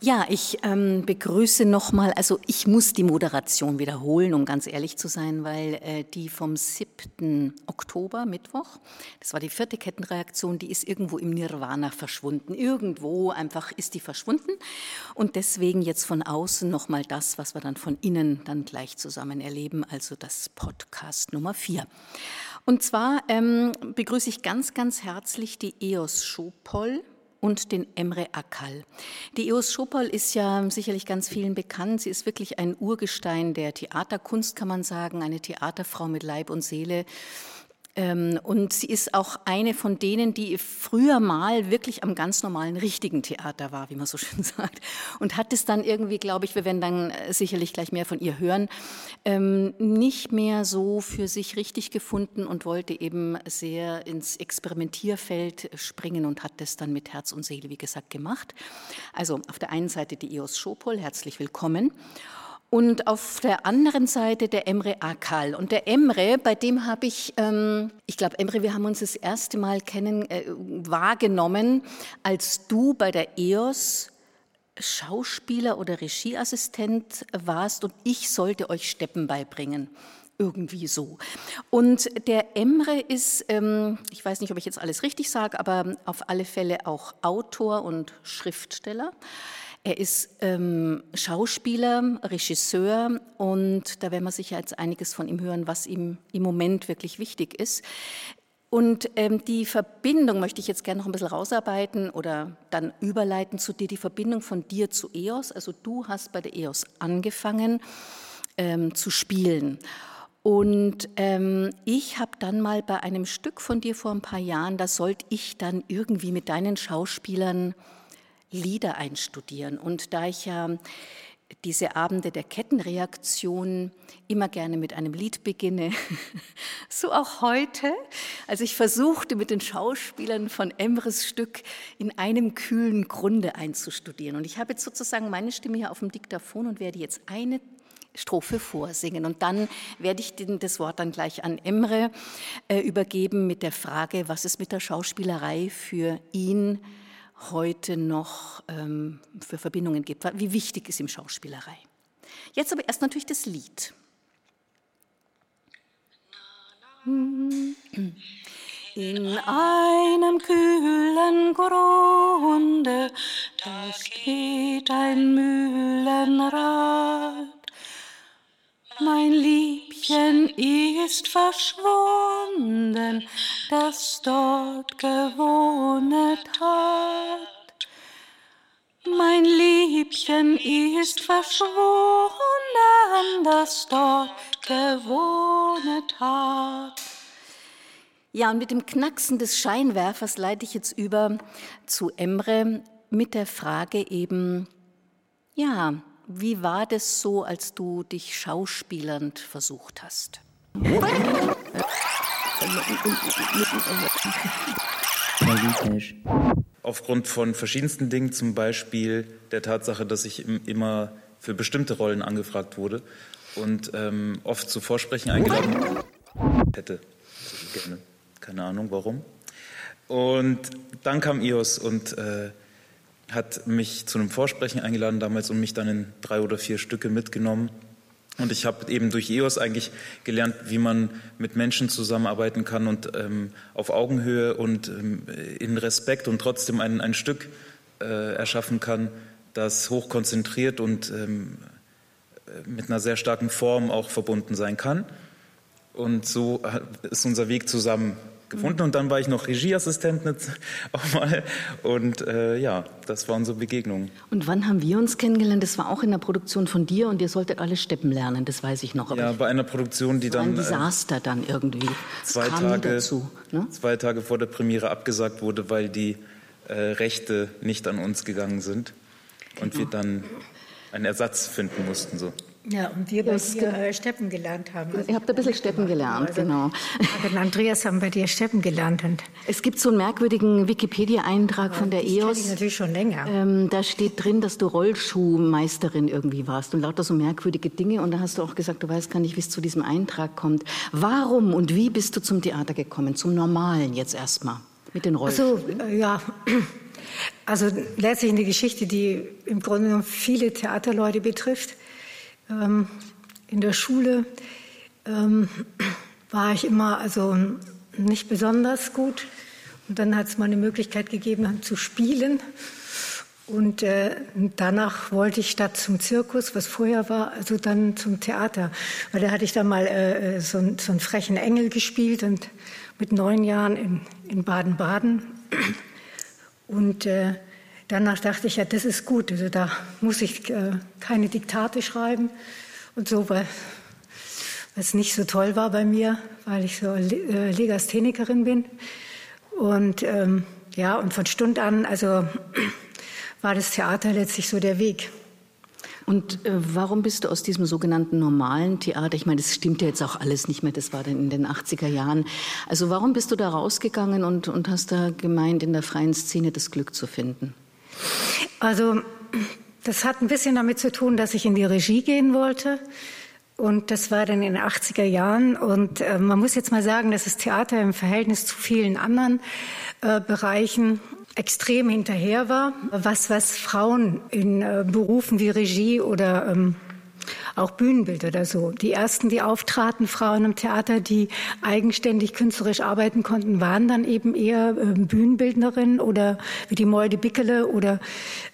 Ja, ich ähm, begrüße nochmal, also ich muss die Moderation wiederholen, um ganz ehrlich zu sein, weil äh, die vom 7. Oktober, Mittwoch, das war die vierte Kettenreaktion, die ist irgendwo im Nirvana verschwunden. Irgendwo einfach ist die verschwunden. Und deswegen jetzt von außen nochmal das, was wir dann von innen dann gleich zusammen erleben, also das Podcast Nummer 4. Und zwar ähm, begrüße ich ganz, ganz herzlich die EOS Schopol und den Emre Akal. Die Eos Schopol ist ja sicherlich ganz vielen bekannt. Sie ist wirklich ein Urgestein der Theaterkunst, kann man sagen, eine Theaterfrau mit Leib und Seele. Ähm, und sie ist auch eine von denen, die früher mal wirklich am ganz normalen richtigen Theater war, wie man so schön sagt. Und hat es dann irgendwie, glaube ich, wir werden dann äh, sicherlich gleich mehr von ihr hören, ähm, nicht mehr so für sich richtig gefunden und wollte eben sehr ins Experimentierfeld springen und hat das dann mit Herz und Seele, wie gesagt, gemacht. Also auf der einen Seite die EOS Schopol, herzlich willkommen. Und auf der anderen Seite der Emre Akal. Und der Emre, bei dem habe ich, ähm, ich glaube, Emre, wir haben uns das erste Mal kennen, äh, wahrgenommen, als du bei der EOS Schauspieler oder Regieassistent warst und ich sollte euch Steppen beibringen. Irgendwie so. Und der Emre ist, ähm, ich weiß nicht, ob ich jetzt alles richtig sage, aber auf alle Fälle auch Autor und Schriftsteller. Er ist ähm, Schauspieler, Regisseur und da werden wir sicher jetzt einiges von ihm hören, was ihm im Moment wirklich wichtig ist. Und ähm, die Verbindung möchte ich jetzt gerne noch ein bisschen rausarbeiten oder dann überleiten zu dir, die Verbindung von dir zu EOS. Also du hast bei der EOS angefangen ähm, zu spielen. Und ähm, ich habe dann mal bei einem Stück von dir vor ein paar Jahren, da sollte ich dann irgendwie mit deinen Schauspielern Lieder einstudieren. Und da ich ja diese Abende der Kettenreaktion immer gerne mit einem Lied beginne, so auch heute. Also ich versuchte mit den Schauspielern von Emres Stück in einem kühlen Grunde einzustudieren. Und ich habe jetzt sozusagen meine Stimme hier auf dem Diktaphon und werde jetzt eine Strophe vorsingen. Und dann werde ich das Wort dann gleich an Emre äh, übergeben mit der Frage, was es mit der Schauspielerei für ihn heute noch ähm, für Verbindungen gibt, wie wichtig ist ihm Schauspielerei. Jetzt aber erst natürlich das Lied. In einem kühlen Grunde, da steht ein Mühlenrad. Mein Liebchen ist verschwunden, das dort gewohnet hat. Mein Liebchen ist verschwunden, das dort gewohnet hat. Ja, und mit dem Knacksen des Scheinwerfers leite ich jetzt über zu Emre mit der Frage eben, ja, wie war das so, als du dich schauspielernd versucht hast? Aufgrund von verschiedensten Dingen, zum Beispiel der Tatsache, dass ich immer für bestimmte Rollen angefragt wurde und ähm, oft zu Vorsprechen eingeladen hätte. Also gerne. Keine Ahnung warum. Und dann kam IOS und äh, hat mich zu einem Vorsprechen eingeladen damals und mich dann in drei oder vier Stücke mitgenommen. Und ich habe eben durch EOS eigentlich gelernt, wie man mit Menschen zusammenarbeiten kann und ähm, auf Augenhöhe und ähm, in Respekt und trotzdem ein, ein Stück äh, erschaffen kann, das hochkonzentriert und ähm, mit einer sehr starken Form auch verbunden sein kann. Und so ist unser Weg zusammen gefunden und dann war ich noch Regieassistent auch mal und äh, ja, das war unsere Begegnung. Und wann haben wir uns kennengelernt? Das war auch in der Produktion von dir und ihr solltet alle Steppen lernen, das weiß ich noch. Aber ja, bei einer Produktion, die dann... Ein äh, Desaster dann irgendwie. Zwei Tage, dazu, ne? zwei Tage vor der Premiere abgesagt wurde, weil die äh, Rechte nicht an uns gegangen sind und genau. wir dann einen Ersatz finden mussten. So. Ja, und wir bei das dir äh, Steppen gelernt haben. Also Ihr habt ein bisschen Steppen gelernt, also, genau. Und Andreas haben bei dir Steppen gelernt. Und es gibt so einen merkwürdigen Wikipedia-Eintrag ja, von der EOS. Ich natürlich schon länger. Ähm, da steht drin, dass du Rollschuhmeisterin irgendwie warst und lauter so merkwürdige Dinge. Und da hast du auch gesagt, du weißt gar nicht, wie es zu diesem Eintrag kommt. Warum und wie bist du zum Theater gekommen? Zum Normalen jetzt erstmal, mit den Rollschuhen? Also, äh, ja Also letztlich eine Geschichte, die im Grunde genommen viele Theaterleute betrifft. Ähm, in der Schule ähm, war ich immer also nicht besonders gut. Und dann hat es mal eine Möglichkeit gegeben, zu spielen. Und äh, danach wollte ich statt zum Zirkus, was vorher war, also dann zum Theater. Weil da hatte ich dann mal äh, äh so, so einen frechen Engel gespielt und mit neun Jahren in, Baden-Baden. Und äh, danach dachte ich, ja, das ist gut. Also da muss ich äh, keine Diktate schreiben und so, weil es nicht so toll war bei mir, weil ich so äh, Legasthenikerin bin. Und ähm, ja, und von Stund an, also war das Theater letztlich so der Weg. Und äh, warum bist du aus diesem sogenannten normalen Theater, ich meine, das stimmt ja jetzt auch alles nicht mehr, das war dann in den 80er Jahren, also warum bist du da rausgegangen und, und hast da gemeint, in der freien Szene das Glück zu finden? Also das hat ein bisschen damit zu tun, dass ich in die Regie gehen wollte. Und das war dann in den 80er Jahren. Und äh, man muss jetzt mal sagen, dass das Theater im Verhältnis zu vielen anderen äh, Bereichen extrem hinterher war, was, was Frauen in äh, Berufen wie Regie oder ähm, auch Bühnenbild oder so. Die ersten, die auftraten, Frauen im Theater, die eigenständig künstlerisch arbeiten konnten, waren dann eben eher äh, Bühnenbildnerinnen oder wie die Molde Bickele oder,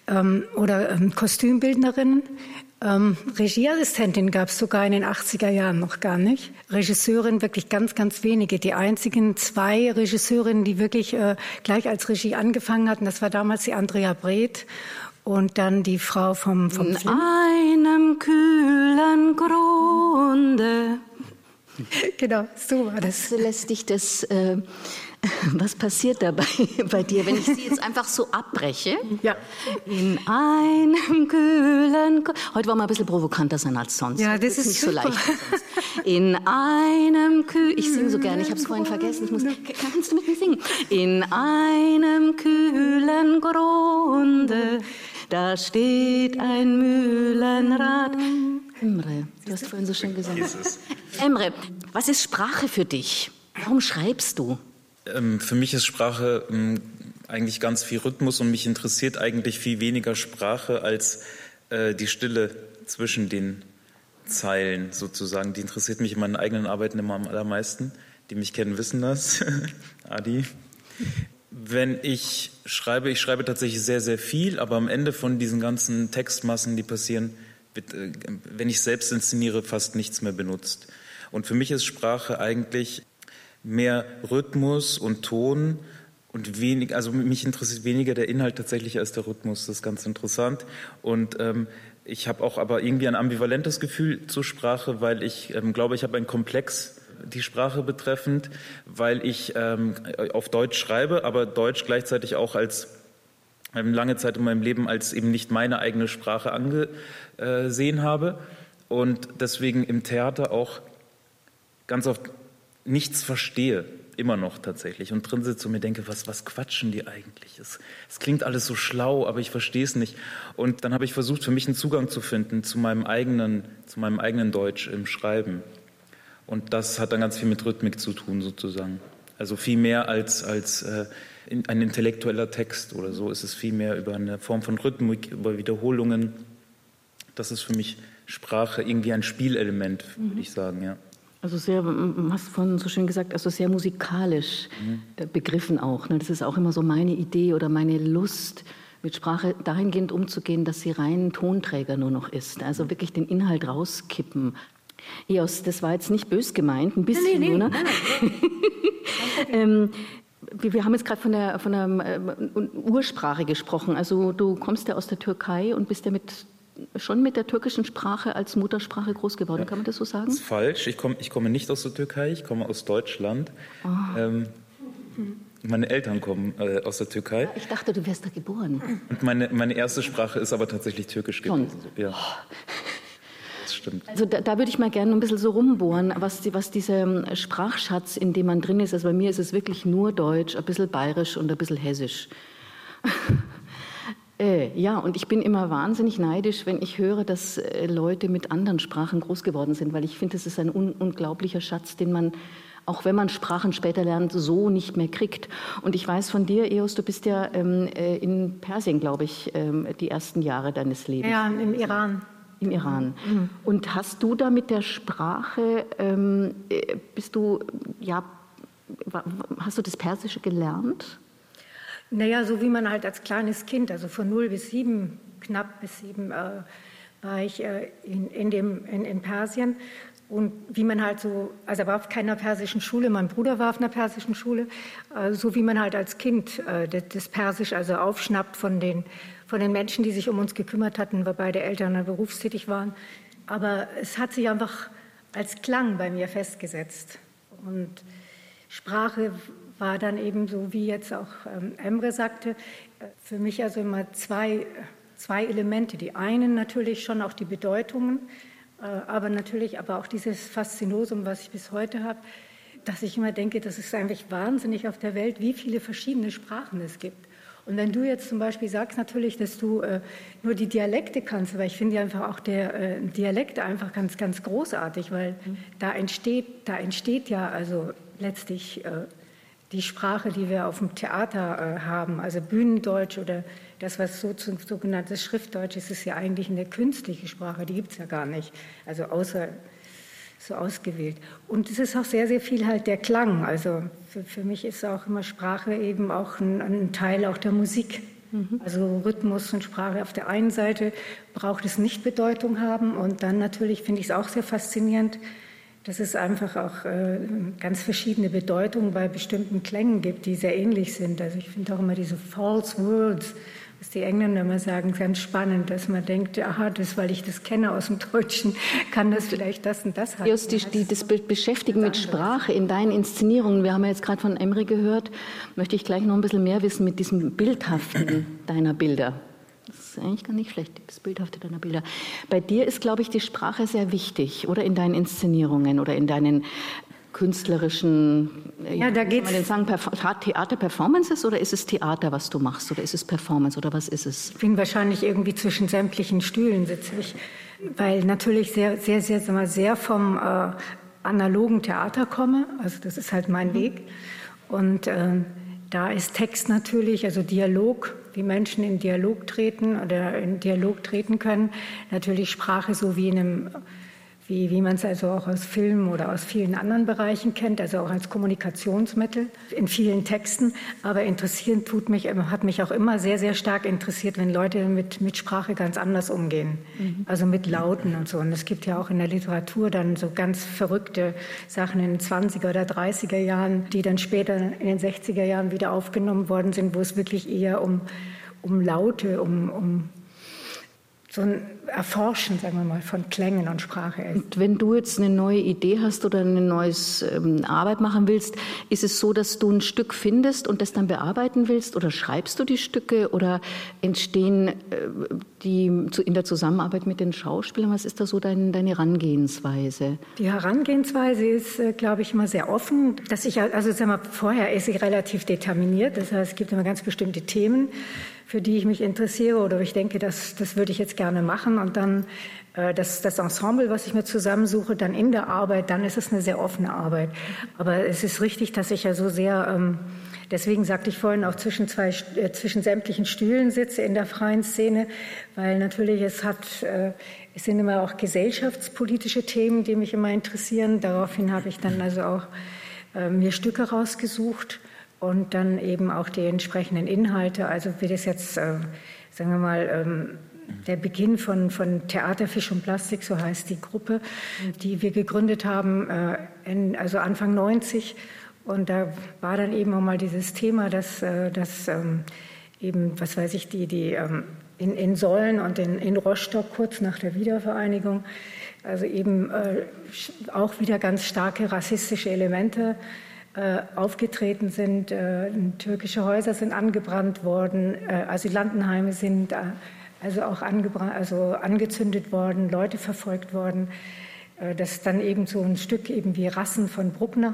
ähm, oder ähm, Kostümbildnerinnen. Ähm, Regieassistentin gab es sogar in den 80er Jahren noch gar nicht. Regisseurin wirklich ganz, ganz wenige. Die einzigen zwei Regisseurinnen, die wirklich äh, gleich als Regie angefangen hatten, das war damals die Andrea Breth und dann die Frau vom, vom In Film. einem kühlen Grunde. Genau, so war das. Lässt dich das äh, Was passiert dabei bei dir, wenn ich sie jetzt einfach so abbreche? Ja. In einem kühlen. Heute war mal ein bisschen provokanter sein als sonst. Ja, das ist nicht super. so leicht. In einem kühlen. Ich singe so gerne. Ich habe es vorhin vergessen. Ich muss. Kannst du mit mir singen? In einem kühlen Grunde. Da steht ein Mühlenrad. Emre, du hast vorhin so schön gesagt. Emre, was ist Sprache für dich? Warum schreibst du? Ähm, für mich ist Sprache ähm, eigentlich ganz viel Rhythmus und mich interessiert eigentlich viel weniger Sprache als äh, die Stille zwischen den Zeilen sozusagen. Die interessiert mich in meinen eigenen Arbeiten immer am allermeisten. Die mich kennen, wissen das. Adi. Wenn ich schreibe, ich schreibe tatsächlich sehr, sehr viel, aber am Ende von diesen ganzen Textmassen, die passieren, wird, äh, wenn ich selbst inszeniere, fast nichts mehr benutzt. Und für mich ist Sprache eigentlich mehr Rhythmus und Ton und wenig, also mich interessiert weniger der Inhalt tatsächlich als der Rhythmus. Das ist ganz interessant. Und ähm, ich habe auch aber irgendwie ein ambivalentes Gefühl zur Sprache, weil ich ähm, glaube, ich habe einen Komplex die Sprache betreffend, weil ich ähm, auf Deutsch schreibe, aber Deutsch gleichzeitig auch als ähm, lange Zeit in meinem Leben als eben nicht meine eigene Sprache angesehen habe und deswegen im Theater auch ganz oft nichts verstehe, immer noch tatsächlich, und drin sitze und mir denke, was, was quatschen die eigentlich? Es, es klingt alles so schlau, aber ich verstehe es nicht. Und dann habe ich versucht, für mich einen Zugang zu finden zu meinem eigenen, zu meinem eigenen Deutsch im Schreiben. Und das hat dann ganz viel mit Rhythmik zu tun, sozusagen. Also viel mehr als, als äh, ein intellektueller Text oder so ist es viel mehr über eine Form von Rhythmik, über Wiederholungen. Das ist für mich Sprache irgendwie ein Spielelement, würde ich sagen, ja. Also sehr, hast vorhin so schön gesagt, also sehr musikalisch mhm. begriffen auch. Ne? Das ist auch immer so meine Idee oder meine Lust, mit Sprache dahingehend umzugehen, dass sie rein Tonträger nur noch ist. Also wirklich den Inhalt rauskippen. Eos, das war jetzt nicht bös gemeint, ein bisschen nee, nee. Ne? ähm, wir, wir, haben jetzt gerade von der, von der äh, Ursprache gesprochen. Also du kommst ja aus der Türkei und bist ja mit schon mit der türkischen Sprache als Muttersprache groß geworden, ja. kann man das so sagen? Das ist falsch. Ich, komm, ich komme nicht aus der Türkei, ich komme aus Deutschland. Oh. Ähm, meine Eltern kommen äh, aus der Türkei. Ich dachte, du wärst da geboren. Und meine, meine erste Sprache ist aber tatsächlich Türkisch gewesen. Ja. Das stimmt. Also da, da würde ich mal gerne ein bisschen so rumbohren, was, die, was dieser ähm, Sprachschatz, in dem man drin ist. Also bei mir ist es wirklich nur Deutsch, ein bisschen Bayerisch und ein bisschen Hessisch. Äh, ja, und ich bin immer wahnsinnig neidisch, wenn ich höre, dass äh, Leute mit anderen Sprachen groß geworden sind, weil ich finde, es ist ein un unglaublicher Schatz, den man auch wenn man Sprachen später lernt, so nicht mehr kriegt. Und ich weiß von dir, Eos, du bist ja ähm, äh, in Persien, glaube ich, ähm, die ersten Jahre deines Lebens. Ja, im Iran. Im Iran. Mhm. Und hast du da mit der Sprache, ähm, äh, bist du, ja, hast du das Persische gelernt? Naja, so wie man halt als kleines Kind, also von 0 bis 7, knapp bis 7, äh, war ich äh, in, in, dem, in, in Persien. Und wie man halt so, also er war auf keiner persischen Schule, mein Bruder war auf einer persischen Schule, äh, so wie man halt als Kind äh, das Persisch also aufschnappt von den, von den Menschen, die sich um uns gekümmert hatten, weil beide Eltern berufstätig waren. Aber es hat sich einfach als Klang bei mir festgesetzt. Und Sprache war dann eben so, wie jetzt auch ähm, Emre sagte, für mich also immer zwei, zwei Elemente. Die einen natürlich schon auch die Bedeutungen, äh, aber natürlich aber auch dieses Faszinosum, was ich bis heute habe, dass ich immer denke, das ist eigentlich wahnsinnig auf der Welt, wie viele verschiedene Sprachen es gibt. Und wenn du jetzt zum Beispiel sagst natürlich, dass du äh, nur die Dialekte kannst, weil ich finde einfach auch der äh, Dialekt einfach ganz, ganz großartig, weil mhm. da entsteht, da entsteht ja also letztlich äh, die Sprache, die wir auf dem Theater äh, haben, also Bühnendeutsch oder das, was so sogenanntes Schriftdeutsch ist, ist ja eigentlich eine künstliche Sprache, die gibt es ja gar nicht, also außer so ausgewählt. Und es ist auch sehr, sehr viel halt der Klang. Also für, für mich ist auch immer Sprache eben auch ein, ein Teil auch der Musik. Mhm. Also Rhythmus und Sprache auf der einen Seite braucht es nicht Bedeutung haben und dann natürlich finde ich es auch sehr faszinierend, dass es einfach auch äh, ganz verschiedene Bedeutungen bei bestimmten Klängen gibt, die sehr ähnlich sind. Also ich finde auch immer diese false words, was die Engländer immer sagen, ganz spannend, dass man denkt, aha, das, weil ich das kenne aus dem Deutschen, kann das vielleicht das und das haben. Just die, die, das Beschäftigen mit Sprache in deinen Inszenierungen, wir haben ja jetzt gerade von Emre gehört, möchte ich gleich noch ein bisschen mehr wissen mit diesem Bildhaften deiner Bilder. Das ist eigentlich gar nicht schlecht, das Bildhafte deiner Bilder. Bei dir ist, glaube ich, die Sprache sehr wichtig, oder in deinen Inszenierungen oder in deinen künstlerischen, äh, ja, da geht's. Man denn sagen, Theater-Performances oder ist es Theater, was du machst oder ist es Performance oder was ist es? Ich bin wahrscheinlich irgendwie zwischen sämtlichen Stühlen sitze ich, weil natürlich sehr, sehr, sehr, sehr, sehr vom äh, analogen Theater komme. Also das ist halt mein mhm. Weg und äh, da ist Text natürlich, also Dialog, wie Menschen in Dialog treten oder in Dialog treten können. Natürlich Sprache so wie in einem wie, wie man es also auch aus Filmen oder aus vielen anderen Bereichen kennt, also auch als Kommunikationsmittel in vielen Texten. Aber interessieren tut mich, hat mich auch immer sehr, sehr stark interessiert, wenn Leute mit, mit Sprache ganz anders umgehen, mhm. also mit Lauten und so. Und es gibt ja auch in der Literatur dann so ganz verrückte Sachen in den 20er oder 30er Jahren, die dann später in den 60er Jahren wieder aufgenommen worden sind, wo es wirklich eher um, um Laute, um, um so ein Erforschen, sagen wir mal, von Klängen und Sprache ist. Und wenn du jetzt eine neue Idee hast oder eine neue ähm, Arbeit machen willst, ist es so, dass du ein Stück findest und das dann bearbeiten willst oder schreibst du die Stücke oder entstehen äh, die in der Zusammenarbeit mit den Schauspielern? Was ist da so dein, deine Herangehensweise? Die Herangehensweise ist, äh, glaube ich, immer sehr offen. Dass ich, also sagen wir, vorher ist sie relativ determiniert. Das heißt, es gibt immer ganz bestimmte Themen für die ich mich interessiere oder ich denke, das, das würde ich jetzt gerne machen. Und dann äh, das, das Ensemble, was ich mir zusammensuche, dann in der Arbeit, dann ist es eine sehr offene Arbeit. Aber es ist richtig, dass ich ja so sehr, ähm, deswegen sagte ich vorhin auch zwischen, zwei, äh, zwischen sämtlichen Stühlen sitze in der freien Szene, weil natürlich es hat, äh, es sind immer auch gesellschaftspolitische Themen, die mich immer interessieren. Daraufhin habe ich dann also auch äh, mir Stücke rausgesucht und dann eben auch die entsprechenden Inhalte. Also wie das jetzt, äh, sagen wir mal, ähm, der Beginn von, von Theater, Fisch und Plastik, so heißt die Gruppe, die wir gegründet haben, äh, in, also Anfang 90. Und da war dann eben auch mal dieses Thema, dass, äh, dass ähm, eben, was weiß ich, die, die ähm, in, in Sollen und in, in Rostock kurz nach der Wiedervereinigung, also eben äh, auch wieder ganz starke rassistische Elemente äh, aufgetreten sind. Äh, türkische Häuser sind angebrannt worden, äh, Asylantenheime sind also auch also angezündet worden, Leute verfolgt worden. Das ist dann eben so ein Stück eben wie Rassen von Bruckner.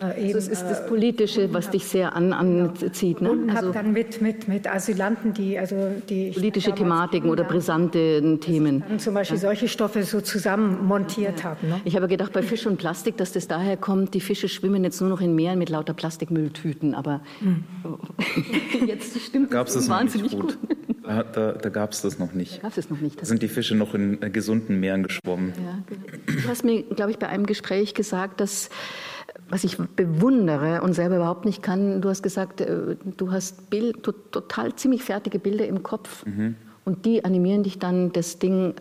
Äh, eben, das ist das Politische, was dich sehr an, anzieht. Ne? Und also, habe dann mit, mit, mit Asylanten, die also die politische Thematiken oder brisante Themen. Dann zum Beispiel ja. solche Stoffe so zusammen montiert ja. haben. Ne? Ich habe gedacht, bei Fisch und Plastik, dass das daher kommt, die Fische schwimmen jetzt nur noch in Meeren mit lauter Plastikmülltüten, aber mhm. jetzt stimmt Gab's das wahnsinnig gut. gut. Da, da, da gab es das noch nicht. Da gab es noch nicht. Da sind die Fische noch in äh, gesunden Meeren geschwommen. Ja, genau. du hast mir, glaube ich, bei einem Gespräch gesagt, dass was ich bewundere und selber überhaupt nicht kann, du hast gesagt, äh, du hast Bild, total ziemlich fertige Bilder im Kopf mhm. und die animieren dich dann, das Ding äh,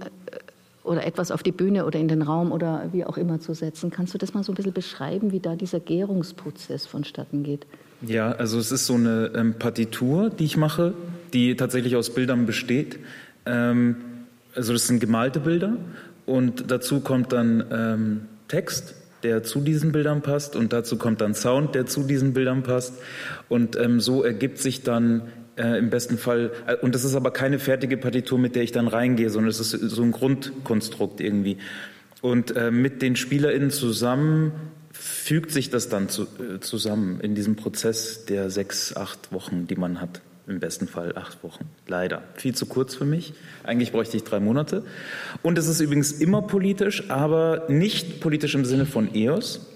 oder etwas auf die Bühne oder in den Raum oder wie auch immer zu setzen. Kannst du das mal so ein bisschen beschreiben, wie da dieser Gärungsprozess vonstatten geht? Ja, also es ist so eine ähm, Partitur, die ich mache, die tatsächlich aus Bildern besteht. Ähm, also das sind gemalte Bilder und dazu kommt dann ähm, Text der zu diesen Bildern passt und dazu kommt dann Sound, der zu diesen Bildern passt und ähm, so ergibt sich dann äh, im besten Fall, äh, und das ist aber keine fertige Partitur, mit der ich dann reingehe, sondern es ist so ein Grundkonstrukt irgendwie. Und äh, mit den SpielerInnen zusammen fügt sich das dann zu, äh, zusammen in diesem Prozess der sechs, acht Wochen, die man hat im besten Fall acht Wochen. Leider. Viel zu kurz für mich. Eigentlich bräuchte ich drei Monate. Und es ist übrigens immer politisch, aber nicht politisch im Sinne von EOS.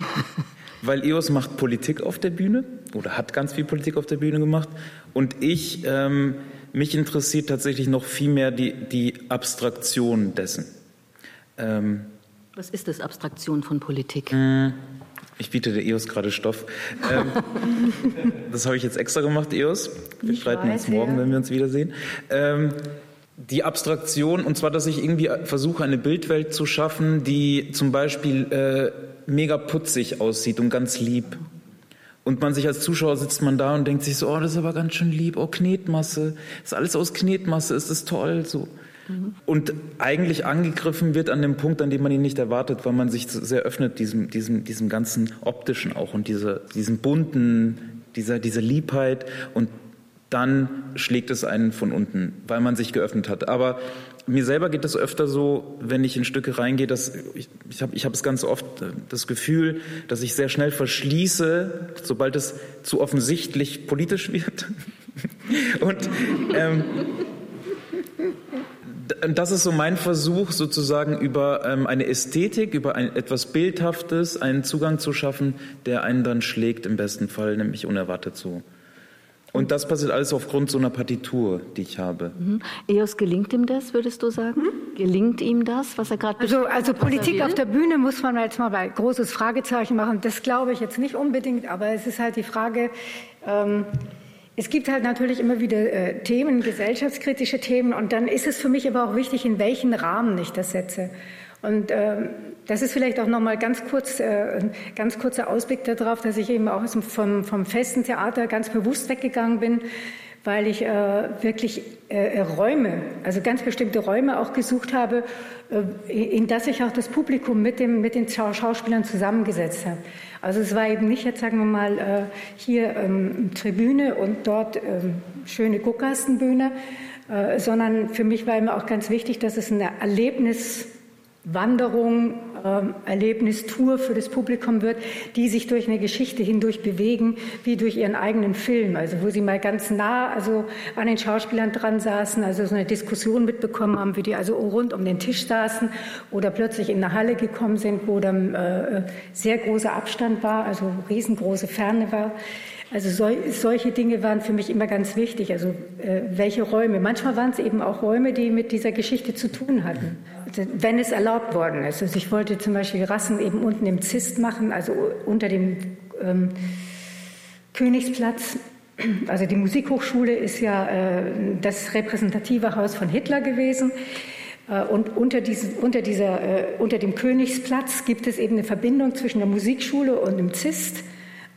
Weil EOS macht Politik auf der Bühne oder hat ganz viel Politik auf der Bühne gemacht. Und ich, ähm, mich interessiert tatsächlich noch viel mehr die, die Abstraktion dessen. Ähm, Was ist das, Abstraktion von Politik? Mh, ich biete der EOS gerade Stoff. Ähm, das habe ich jetzt extra gemacht, EOS. Wir ich streiten uns morgen, ja. wenn wir uns wiedersehen. Ähm, die Abstraktion, und zwar, dass ich irgendwie versuche, eine Bildwelt zu schaffen, die zum Beispiel äh, mega putzig aussieht und ganz lieb. Und man sich als Zuschauer sitzt man da und denkt sich so, oh, das ist aber ganz schön lieb, oh, Knetmasse, das ist alles aus Knetmasse, ist das toll, so. Und eigentlich angegriffen wird an dem Punkt, an dem man ihn nicht erwartet, weil man sich sehr öffnet, diesem, diesem, diesem ganzen optischen auch und dieser, diesem bunten, dieser, dieser Liebheit und dann schlägt es einen von unten, weil man sich geöffnet hat. Aber mir selber geht es öfter so, wenn ich in Stücke reingehe, dass ich, ich habe ich hab es ganz oft äh, das Gefühl, dass ich sehr schnell verschließe, sobald es zu offensichtlich politisch wird. Und ähm, das ist so mein Versuch, sozusagen über ähm, eine Ästhetik, über ein, etwas Bildhaftes, einen Zugang zu schaffen, der einen dann schlägt im besten Fall, nämlich unerwartet so. Und das passiert alles aufgrund so einer Partitur, die ich habe. Mhm. EOS gelingt ihm das, würdest du sagen? Mhm. Gelingt ihm das, was er gerade Also, also Politik auf der Bühne muss man jetzt mal bei großes Fragezeichen machen. Das glaube ich jetzt nicht unbedingt, aber es ist halt die Frage, ähm, es gibt halt natürlich immer wieder äh, Themen, gesellschaftskritische Themen, und dann ist es für mich aber auch wichtig, in welchen Rahmen ich das setze. Und äh, das ist vielleicht auch noch mal ganz kurz, äh, ganz kurzer Ausblick darauf, dass ich eben auch vom, vom festen Theater ganz bewusst weggegangen bin, weil ich äh, wirklich äh, Räume, also ganz bestimmte Räume auch gesucht habe, äh, in das ich auch das Publikum mit, dem, mit den Schauspielern zusammengesetzt habe. Also es war eben nicht jetzt, sagen wir mal, äh, hier ähm, Tribüne und dort ähm, schöne Guckgastenbühne, äh, sondern für mich war immer auch ganz wichtig, dass es eine Erlebniswanderung Erlebnistour für das Publikum wird, die sich durch eine Geschichte hindurch bewegen, wie durch ihren eigenen Film, also wo sie mal ganz nah also an den Schauspielern dran saßen, also so eine Diskussion mitbekommen haben, wie die also rund um den Tisch saßen oder plötzlich in eine Halle gekommen sind, wo dann äh, sehr großer Abstand war, also riesengroße Ferne war. Also sol solche Dinge waren für mich immer ganz wichtig. Also äh, welche Räume? Manchmal waren es eben auch Räume, die mit dieser Geschichte zu tun hatten, wenn es erlaubt worden ist. Also ich wollte zum Beispiel Rassen eben unten im Zist machen, also unter dem ähm, Königsplatz. Also die Musikhochschule ist ja äh, das repräsentative Haus von Hitler gewesen. Äh, und unter, diesen, unter, dieser, äh, unter dem Königsplatz gibt es eben eine Verbindung zwischen der Musikschule und dem Zist.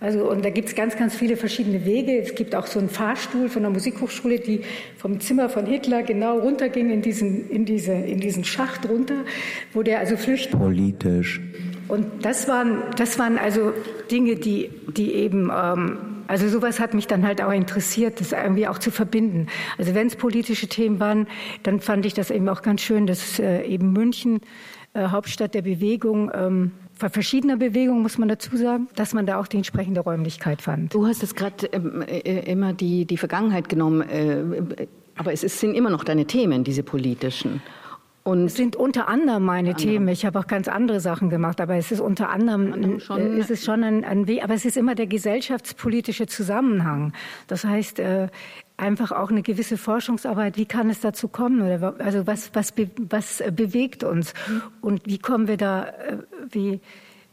Also, und da gibt es ganz, ganz viele verschiedene Wege. Es gibt auch so einen Fahrstuhl von der Musikhochschule, die vom Zimmer von Hitler genau runterging in diesen, in diese, in diesen Schacht runter, wo der also flüchtet. Politisch. Und das waren, das waren also Dinge, die, die eben, ähm, also sowas hat mich dann halt auch interessiert, das irgendwie auch zu verbinden. Also wenn es politische Themen waren, dann fand ich das eben auch ganz schön, dass äh, eben München, äh, Hauptstadt der Bewegung, ähm, verschiedener Bewegungen, muss man dazu sagen, dass man da auch die entsprechende Räumlichkeit fand. Du hast jetzt gerade ähm, äh, immer die, die Vergangenheit genommen, äh, aber es ist, sind immer noch deine Themen, diese politischen. Und es sind unter anderem meine anderem. Themen. Ich habe auch ganz andere Sachen gemacht, aber es ist unter anderem, anderem schon, äh, es ist schon ein, ein Weg, aber es ist immer der gesellschaftspolitische Zusammenhang. Das heißt, äh, einfach auch eine gewisse Forschungsarbeit. Wie kann es dazu kommen? Oder also was, was, was bewegt uns? Und wie kommen wir da, äh, wie,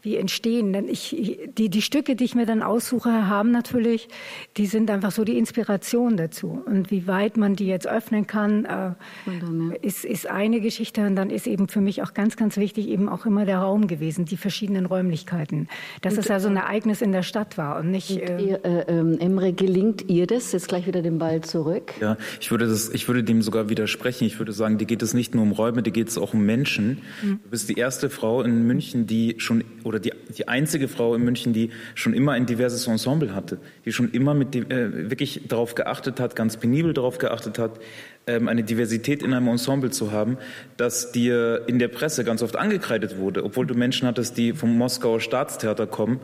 wie entstehen. Denn ich, die, die Stücke, die ich mir dann aussuche, haben natürlich, die sind einfach so die Inspiration dazu. Und wie weit man die jetzt öffnen kann, äh, dann, ja. ist, ist eine Geschichte. Und dann ist eben für mich auch ganz, ganz wichtig eben auch immer der Raum gewesen, die verschiedenen Räumlichkeiten. Dass und, es also ein Ereignis in der Stadt war und nicht. Und äh, ihr, äh, ähm, Emre, gelingt ihr das? Jetzt gleich wieder den Ball zurück. Ja, ich würde, das, ich würde dem sogar widersprechen. Ich würde sagen, dir geht es nicht nur um Räume, dir geht es auch um Menschen. Mhm. Du bist die erste Frau in München, die schon oder die, die einzige Frau in München, die schon immer ein diverses Ensemble hatte, die schon immer mit äh, wirklich darauf geachtet hat, ganz penibel darauf geachtet hat, ähm, eine Diversität in einem Ensemble zu haben, das dir in der Presse ganz oft angekreidet wurde, obwohl du Menschen hattest, die vom Moskauer Staatstheater kommen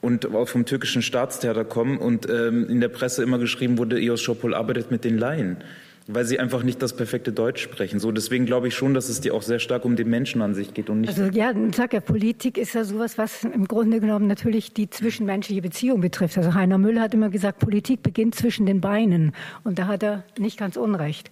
und auch vom türkischen Staatstheater kommen und ähm, in der Presse immer geschrieben wurde, Eos Schopol arbeitet mit den Laien weil sie einfach nicht das perfekte Deutsch sprechen. So deswegen glaube ich schon, dass es dir auch sehr stark um den Menschen an sich geht und nicht. Also ja, ich sag ja, Politik ist ja sowas, was im Grunde genommen natürlich die zwischenmenschliche Beziehung betrifft. Also Heiner Müller hat immer gesagt, Politik beginnt zwischen den Beinen, und da hat er nicht ganz Unrecht.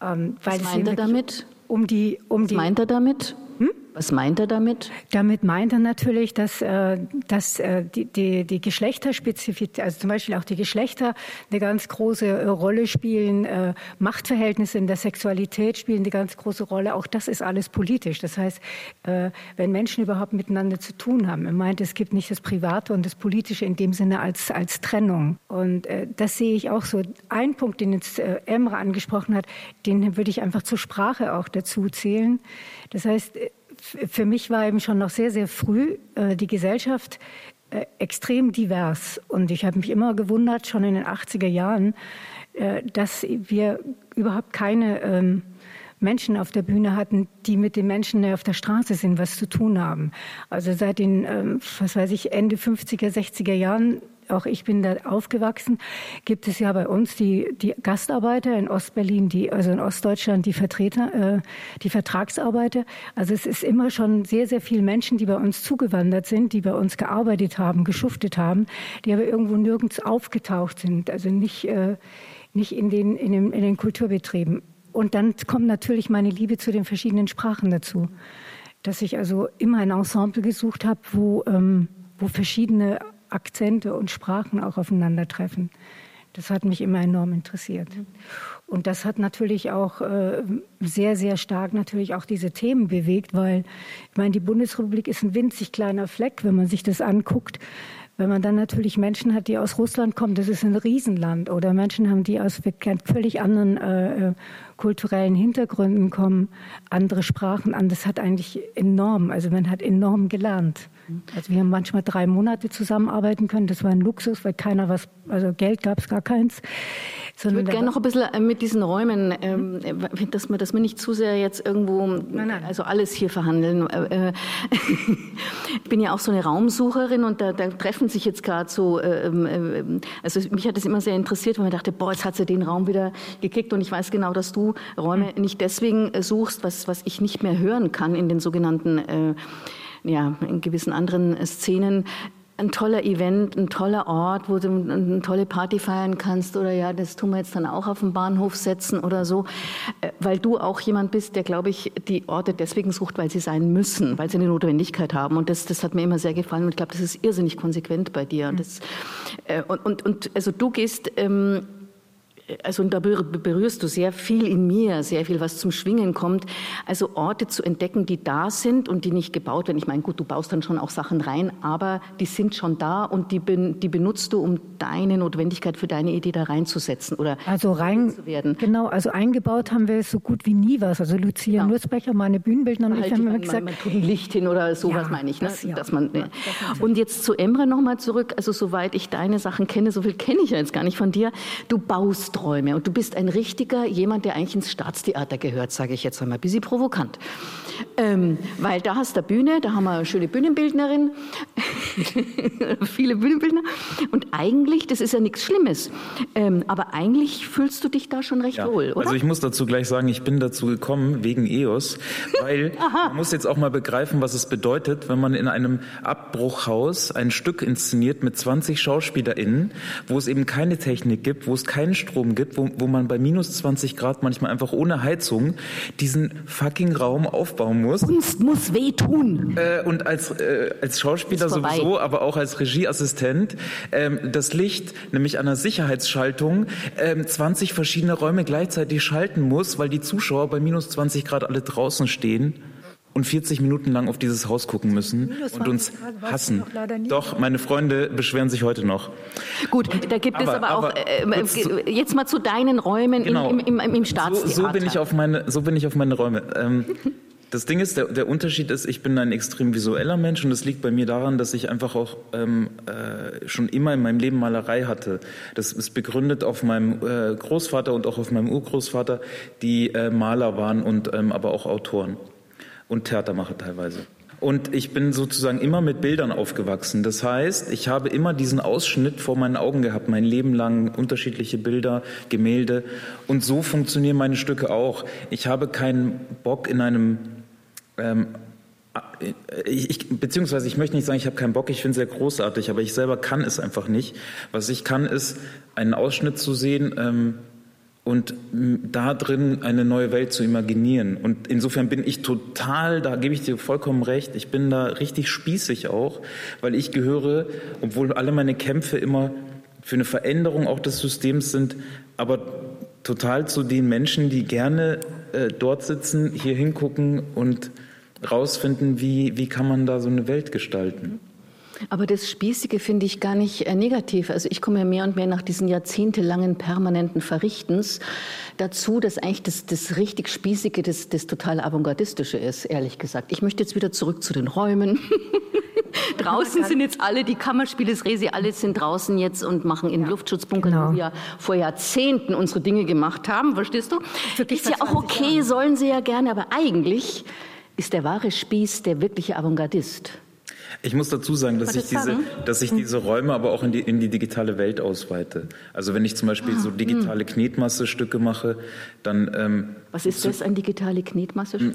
Ähm, was meint er damit? Um die, um was die, meint er damit? Hm? Was meint er damit? Damit meint er natürlich, dass, äh, dass äh, die, die, die Geschlechterspezifität, also zum Beispiel auch die Geschlechter eine ganz große äh, Rolle spielen, Machtverhältnisse in der Sexualität spielen eine ganz große Rolle. Auch das ist alles politisch. Das heißt, wenn Menschen überhaupt miteinander zu tun haben, er meint, es gibt nicht das Private und das Politische in dem Sinne als, als Trennung. Und das sehe ich auch so. Ein Punkt, den jetzt Emre angesprochen hat, den würde ich einfach zur Sprache auch dazu zählen. Das heißt, für mich war eben schon noch sehr, sehr früh äh, die Gesellschaft äh, extrem divers. Und ich habe mich immer gewundert, schon in den 80er Jahren, äh, dass wir überhaupt keine ähm, Menschen auf der Bühne hatten, die mit den Menschen, die auf der Straße sind, was zu tun haben. Also seit den, ähm, was weiß ich, Ende 50er, 60er Jahren auch ich bin da aufgewachsen, gibt es ja bei uns die, die Gastarbeiter in Ostberlin, die, also in Ostdeutschland die Vertreter, äh, die Vertragsarbeiter. Also es ist immer schon sehr, sehr viele Menschen, die bei uns zugewandert sind, die bei uns gearbeitet haben, geschuftet haben, die aber irgendwo nirgends aufgetaucht sind, also nicht, äh, nicht in den, in, den, in den Kulturbetrieben. Und dann kommt natürlich meine Liebe zu den verschiedenen Sprachen dazu, dass ich also immer ein Ensemble gesucht habe, wo, ähm, wo verschiedene Akzente und Sprachen auch aufeinandertreffen. Das hat mich immer enorm interessiert. Und das hat natürlich auch äh, sehr, sehr stark natürlich auch diese Themen bewegt, weil ich meine, die Bundesrepublik ist ein winzig kleiner Fleck, wenn man sich das anguckt. Wenn man dann natürlich Menschen hat, die aus Russland kommen, das ist ein Riesenland, oder Menschen haben, die aus völlig anderen äh, äh kulturellen Hintergründen kommen, andere Sprachen an, das hat eigentlich enorm, also man hat enorm gelernt. Also wir haben manchmal drei Monate zusammenarbeiten können. Das war ein Luxus, weil keiner was, also Geld gab es gar keins. Ich würde gerne noch ein bisschen äh, mit diesen Räumen, ähm, dass wir, dass wir nicht zu sehr jetzt irgendwo, nein, nein. also alles hier verhandeln. Äh, äh, ich bin ja auch so eine Raumsucherin und da, da treffen sich jetzt gerade so, ähm, also mich hat das immer sehr interessiert, weil man dachte, boah, jetzt hat sie den Raum wieder gekickt und ich weiß genau, dass du Räume hm. nicht deswegen suchst, was, was ich nicht mehr hören kann in den sogenannten ja, in gewissen anderen Szenen ein toller Event, ein toller Ort, wo du eine tolle Party feiern kannst oder ja, das tun wir jetzt dann auch auf dem Bahnhof setzen oder so, äh, weil du auch jemand bist, der, glaube ich, die Orte deswegen sucht, weil sie sein müssen, weil sie eine Notwendigkeit haben und das, das hat mir immer sehr gefallen und ich glaube, das ist irrsinnig konsequent bei dir. Das, äh, und, und, und also du gehst ähm, also und da berührst du sehr viel in mir, sehr viel, was zum Schwingen kommt. Also Orte zu entdecken, die da sind und die nicht gebaut werden. Ich meine, gut, du baust dann schon auch Sachen rein, aber die sind schon da und die, die benutzt du, um deine Notwendigkeit für deine Idee da reinzusetzen oder also rein zu werden. Genau, also eingebaut haben wir so gut wie nie was. Also Lucia genau. Nurzbecher, meine Bühnenbildnerin, und ich haben immer gesagt, man, man tut ein Licht hin oder sowas ja, meine ich, ne? Das, ja. dass man. Ja. Und jetzt zu Emre nochmal zurück. Also soweit ich deine Sachen kenne, so viel kenne ich ja jetzt gar nicht von dir. Du baust Kunsträume und du bist ein richtiger jemand, der eigentlich ins Staatstheater gehört, sage ich jetzt einmal, ein bisschen provokant. Ähm, weil da hast du Bühne, da haben wir eine schöne Bühnenbildnerin, viele Bühnenbildner und eigentlich, das ist ja nichts Schlimmes, ähm, aber eigentlich fühlst du dich da schon recht ja. wohl, oder? Also ich muss dazu gleich sagen, ich bin dazu gekommen wegen EOS, weil man muss jetzt auch mal begreifen, was es bedeutet, wenn man in einem Abbruchhaus ein Stück inszeniert mit 20 SchauspielerInnen, wo es eben keine Technik gibt, wo es keinen Strom gibt, wo, wo man bei minus 20 Grad manchmal einfach ohne Heizung diesen fucking Raum aufbauen muss. Kunst muss wehtun. Äh, und als, äh, als Schauspieler sowieso, aber auch als Regieassistent, ähm, das Licht, nämlich an der Sicherheitsschaltung, ähm, 20 verschiedene Räume gleichzeitig schalten muss, weil die Zuschauer bei minus 20 Grad alle draußen stehen und 40 Minuten lang auf dieses Haus gucken müssen und uns hassen. Doch, meine Freunde beschweren sich heute noch. Gut, da gibt aber, es aber, aber auch, äh, äh, jetzt mal zu deinen Räumen genau, im, im, im, im Staatstheater. So, so, bin ich auf meine, so bin ich auf meine Räume. Ähm, das Ding ist, der, der, Unterschied ist, ich bin ein extrem visueller Mensch und das liegt bei mir daran, dass ich einfach auch ähm, äh, schon immer in meinem Leben Malerei hatte. Das ist begründet auf meinem äh, Großvater und auch auf meinem Urgroßvater, die äh, Maler waren und ähm, aber auch Autoren und Theatermacher teilweise. Und ich bin sozusagen immer mit Bildern aufgewachsen. Das heißt, ich habe immer diesen Ausschnitt vor meinen Augen gehabt, mein Leben lang unterschiedliche Bilder, Gemälde. Und so funktionieren meine Stücke auch. Ich habe keinen Bock in einem ähm, ich, ich, beziehungsweise ich möchte nicht sagen, ich habe keinen Bock, ich finde es sehr großartig, aber ich selber kann es einfach nicht. Was ich kann, ist einen Ausschnitt zu sehen, ähm, und da drin eine neue Welt zu imaginieren. Und insofern bin ich total, da gebe ich dir vollkommen recht, ich bin da richtig spießig auch, weil ich gehöre, obwohl alle meine Kämpfe immer für eine Veränderung auch des Systems sind, aber total zu den Menschen, die gerne äh, dort sitzen, hier hingucken und rausfinden, wie, wie kann man da so eine Welt gestalten. Aber das Spießige finde ich gar nicht äh, negativ. Also ich komme ja mehr und mehr nach diesen jahrzehntelangen permanenten Verrichtens dazu, dass eigentlich das, das richtig Spießige das, das total Avantgardistische ist, ehrlich gesagt. Ich möchte jetzt wieder zurück zu den Räumen. draußen sind jetzt alle, die Kammerspiele des Resi, alle sind draußen jetzt und machen in ja, Luftschutzbunkern, genau. wo wir vor Jahrzehnten unsere Dinge gemacht haben, verstehst du? Wirklich ist ja auch okay, Jahren. sollen sie ja gerne, aber eigentlich ist der wahre Spieß der wirkliche Avantgardist. Ich muss dazu sagen, dass ich, diese, dass ich diese Räume aber auch in die, in die digitale Welt ausweite. Also wenn ich zum Beispiel ah, so digitale hm. Knetmasse-Stücke mache, dann... Ähm, Was ist das, ein digitale Knetmasse-Stück?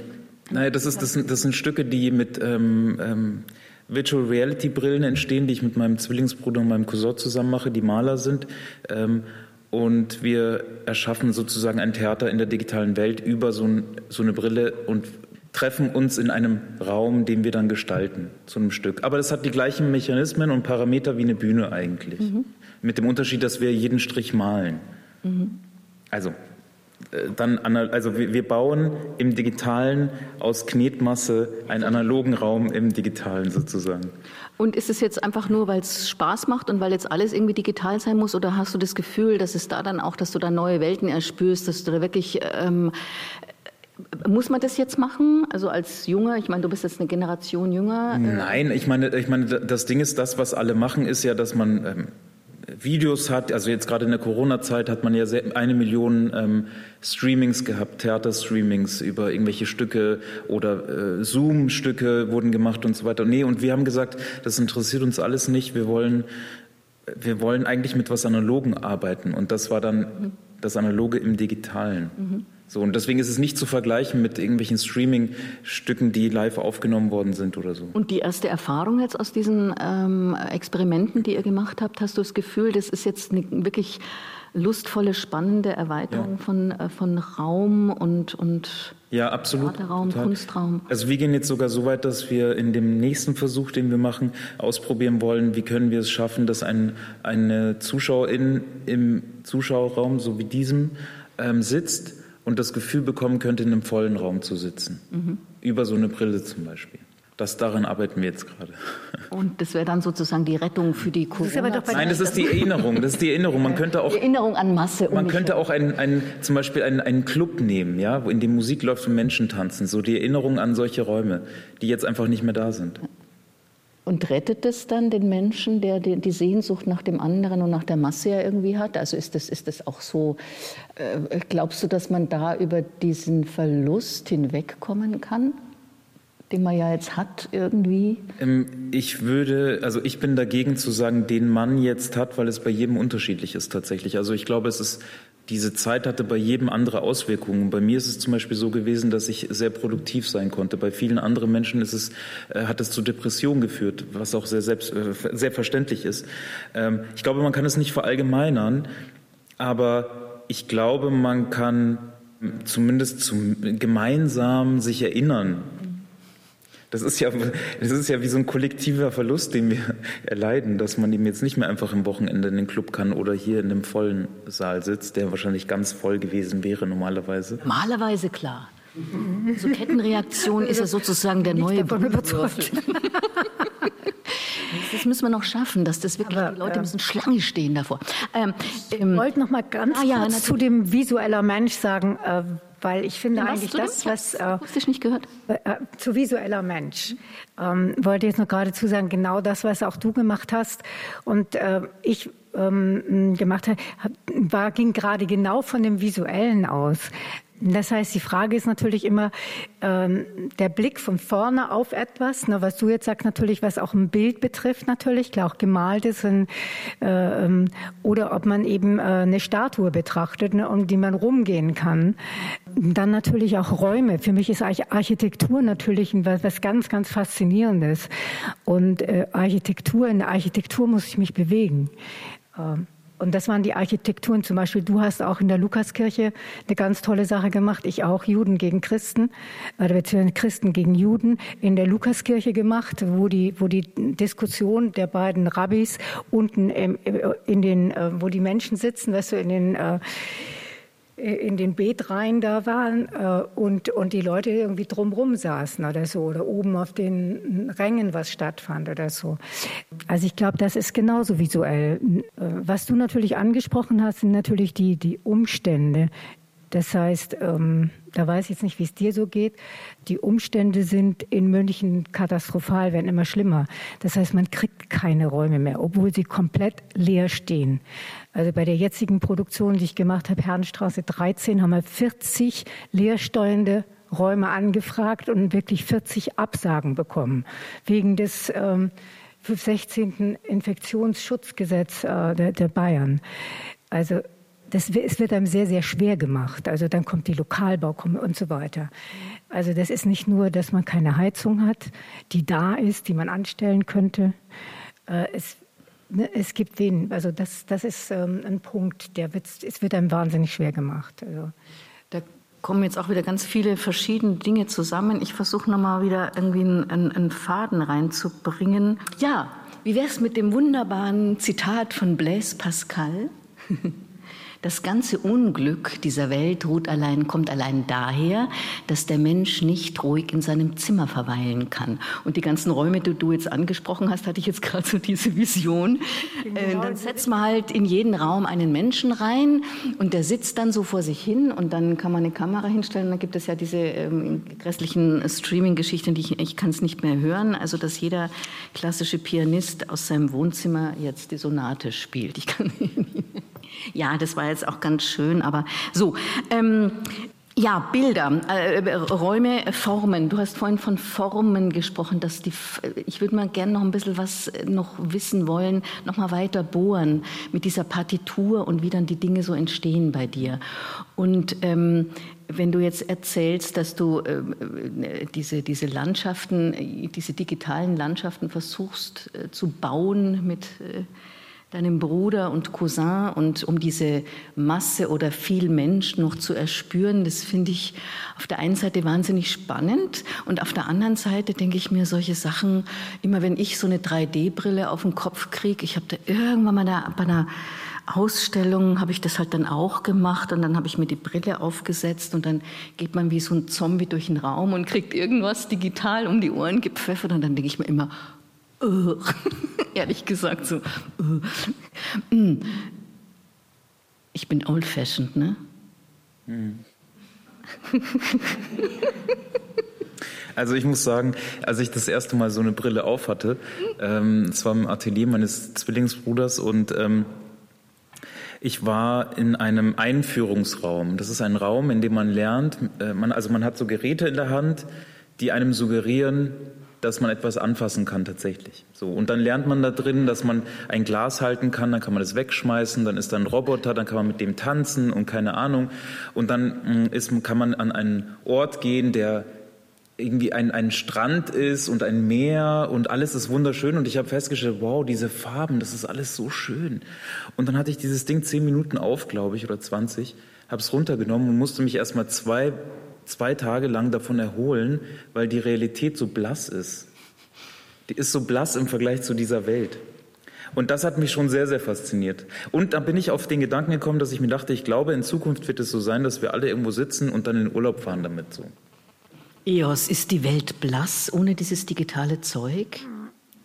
Naja, das, ist, das, sind, das sind Stücke, die mit ähm, ähm, Virtual Reality Brillen entstehen, die ich mit meinem Zwillingsbruder und meinem Cousin zusammen mache, die Maler sind. Ähm, und wir erschaffen sozusagen ein Theater in der digitalen Welt über so, ein, so eine Brille und treffen uns in einem Raum, den wir dann gestalten, zu einem Stück. Aber das hat die gleichen Mechanismen und Parameter wie eine Bühne eigentlich. Mhm. Mit dem Unterschied, dass wir jeden Strich malen. Mhm. Also, äh, dann, also wir bauen im Digitalen aus Knetmasse einen analogen Raum im Digitalen sozusagen. Und ist es jetzt einfach nur, weil es Spaß macht und weil jetzt alles irgendwie digital sein muss? Oder hast du das Gefühl, dass es da dann auch, dass du da neue Welten erspürst, dass du da wirklich ähm, muss man das jetzt machen? Also als Junger, ich meine, du bist jetzt eine Generation jünger. Äh, Nein, ich meine, ich meine, das Ding ist, das, was alle machen, ist ja, dass man ähm, Videos hat. Also jetzt gerade in der Corona-Zeit hat man ja sehr, eine Million ähm, Streamings gehabt, Theaterstreamings über irgendwelche Stücke oder äh, Zoom-Stücke wurden gemacht und so weiter. Nee, und wir haben gesagt, das interessiert uns alles nicht. Wir wollen, wir wollen eigentlich mit was Analogen arbeiten. Und das war dann mhm. das Analoge im Digitalen. Mhm. So, und deswegen ist es nicht zu vergleichen mit irgendwelchen Streaming-Stücken, die live aufgenommen worden sind oder so. Und die erste Erfahrung jetzt aus diesen ähm, Experimenten, die ihr gemacht habt, hast du das Gefühl, das ist jetzt eine wirklich lustvolle, spannende Erweiterung ja. von, äh, von Raum und, und ja, absolut. Raum, Kunstraum. Also wir gehen jetzt sogar so weit, dass wir in dem nächsten Versuch, den wir machen, ausprobieren wollen, wie können wir es schaffen, dass ein, eine Zuschauerin im Zuschauerraum, so wie diesem, ähm, sitzt und das Gefühl bekommen könnte, in einem vollen Raum zu sitzen. Mhm. Über so eine Brille zum Beispiel. Das daran arbeiten wir jetzt gerade. Und das wäre dann sozusagen die Rettung für die Corona. Das Nein, das ist die Erinnerung. Das ist die Erinnerung. Man könnte auch die Erinnerung an Masse. Man könnte auch einen, einen, zum Beispiel einen, einen Club nehmen, ja, wo in dem Musik läuft und Menschen tanzen. So die Erinnerung an solche Räume, die jetzt einfach nicht mehr da sind. Und rettet es dann den Menschen, der die Sehnsucht nach dem anderen und nach der Masse ja irgendwie hat? Also ist das, ist das auch so, äh, glaubst du, dass man da über diesen Verlust hinwegkommen kann? Den man ja jetzt hat irgendwie? Ähm, ich würde, also ich bin dagegen zu sagen, den man jetzt hat, weil es bei jedem unterschiedlich ist tatsächlich. Also ich glaube, es ist diese Zeit hatte bei jedem andere Auswirkungen. Bei mir ist es zum Beispiel so gewesen, dass ich sehr produktiv sein konnte. Bei vielen anderen Menschen ist es, äh, hat es zu Depressionen geführt, was auch sehr selbst, äh, selbstverständlich ist. Ähm, ich glaube, man kann es nicht verallgemeinern, aber ich glaube, man kann zumindest zum, gemeinsam sich erinnern, das ist ja, das ist ja wie so ein kollektiver Verlust, den wir erleiden, dass man eben jetzt nicht mehr einfach am Wochenende in den Club kann oder hier in einem vollen Saal sitzt, der wahrscheinlich ganz voll gewesen wäre normalerweise. Normalerweise klar. So Kettenreaktion ist ja sozusagen der neue überzeugt. Das müssen wir noch schaffen, dass das wirklich, Aber, die Leute äh, müssen Schlange stehen davor. Ähm, ich ähm, wollte noch mal ganz ah, ja, kurz zu dem visueller Mensch sagen, äh, weil ich finde eigentlich das, was äh, nicht gehört. Äh, äh, zu visueller Mensch ähm, wollte jetzt noch geradezu sagen, genau das, was auch du gemacht hast und äh, ich ähm, gemacht habe, war ging gerade genau von dem visuellen aus. Das heißt, die Frage ist natürlich immer ähm, der Blick von vorne auf etwas, ne, was du jetzt sagst natürlich, was auch ein Bild betrifft natürlich, klar auch gemalt ist, und, äh, ähm, oder ob man eben äh, eine Statue betrachtet, ne, um die man rumgehen kann. Dann natürlich auch Räume. Für mich ist Architektur natürlich was, was ganz, ganz faszinierendes. Und äh, Architektur, in der Architektur muss ich mich bewegen. Ähm, und das waren die Architekturen. Zum Beispiel, du hast auch in der Lukaskirche eine ganz tolle Sache gemacht. Ich auch, Juden gegen Christen, oder beziehungsweise Christen gegen Juden in der Lukaskirche gemacht, wo die, wo die Diskussion der beiden Rabbis unten in den, äh, wo die Menschen sitzen, weißt du, in den, äh, in den Betreihen da waren äh, und, und die Leute irgendwie drumrum saßen oder so oder oben auf den Rängen was stattfand oder so. Also ich glaube, das ist genauso visuell. Äh, was du natürlich angesprochen hast, sind natürlich die, die Umstände, das heißt, ähm, da weiß ich jetzt nicht, wie es dir so geht. Die Umstände sind in München katastrophal, werden immer schlimmer. Das heißt, man kriegt keine Räume mehr, obwohl sie komplett leer stehen. Also bei der jetzigen Produktion, die ich gemacht habe, Herrenstraße 13, haben wir 40 leersteuernde Räume angefragt und wirklich 40 Absagen bekommen wegen des ähm, 16. Infektionsschutzgesetz äh, der, der Bayern. Also das, es wird einem sehr, sehr schwer gemacht. Also dann kommt die Lokalbau und so weiter. Also das ist nicht nur, dass man keine Heizung hat, die da ist, die man anstellen könnte. Äh, es, ne, es gibt wen, also das, das ist ähm, ein Punkt, der wird, es wird einem wahnsinnig schwer gemacht. Also. Da kommen jetzt auch wieder ganz viele verschiedene Dinge zusammen. Ich versuche nochmal wieder irgendwie einen, einen Faden reinzubringen. Ja, wie wäre es mit dem wunderbaren Zitat von Blaise Pascal? Das ganze Unglück dieser Welt ruht allein, kommt allein daher, dass der Mensch nicht ruhig in seinem Zimmer verweilen kann. Und die ganzen Räume, die du jetzt angesprochen hast, hatte ich jetzt gerade so diese Vision. Äh, dann setzt man halt in jeden Raum einen Menschen rein und der sitzt dann so vor sich hin und dann kann man eine Kamera hinstellen. Dann gibt es ja diese ähm, grässlichen Streaming-Geschichten, die ich, ich kann es nicht mehr hören. Also, dass jeder klassische Pianist aus seinem Wohnzimmer jetzt die Sonate spielt. Ich kann ja, das war jetzt auch ganz schön, aber so. Ähm, ja, Bilder, äh, Räume, Formen. Du hast vorhin von Formen gesprochen, dass die. Ich würde mal gerne noch ein bisschen was noch wissen wollen, noch mal weiter bohren mit dieser Partitur und wie dann die Dinge so entstehen bei dir. Und ähm, wenn du jetzt erzählst, dass du äh, diese, diese Landschaften, diese digitalen Landschaften versuchst äh, zu bauen mit äh, deinem Bruder und Cousin und um diese Masse oder viel Mensch noch zu erspüren, das finde ich auf der einen Seite wahnsinnig spannend und auf der anderen Seite denke ich mir solche Sachen, immer wenn ich so eine 3D-Brille auf den Kopf kriege, ich habe da irgendwann mal da, bei einer Ausstellung habe ich das halt dann auch gemacht und dann habe ich mir die Brille aufgesetzt und dann geht man wie so ein Zombie durch den Raum und kriegt irgendwas digital um die Ohren gepfeffert und dann denke ich mir immer, uh, ehrlich gesagt so. Uh. Ich bin old-fashioned, ne? Hm. Also ich muss sagen, als ich das erste Mal so eine Brille auf hatte, ähm, es war im Atelier meines Zwillingsbruders und ähm, ich war in einem Einführungsraum. Das ist ein Raum, in dem man lernt, äh, man, also man hat so Geräte in der Hand, die einem suggerieren, dass man etwas anfassen kann tatsächlich. So und dann lernt man da drin, dass man ein Glas halten kann, dann kann man das wegschmeißen, dann ist da ein Roboter, dann kann man mit dem tanzen und keine Ahnung und dann mm, ist, kann man an einen Ort gehen, der irgendwie ein, ein Strand ist und ein Meer und alles ist wunderschön und ich habe festgestellt, wow, diese Farben, das ist alles so schön. Und dann hatte ich dieses Ding zehn Minuten auf, glaube ich, oder 20, habe es runtergenommen und musste mich erstmal zwei, zwei Tage lang davon erholen, weil die Realität so blass ist. Die ist so blass im Vergleich zu dieser Welt. Und das hat mich schon sehr, sehr fasziniert. Und da bin ich auf den Gedanken gekommen, dass ich mir dachte, ich glaube, in Zukunft wird es so sein, dass wir alle irgendwo sitzen und dann in Urlaub fahren damit so. EOS, ist die Welt blass ohne dieses digitale Zeug?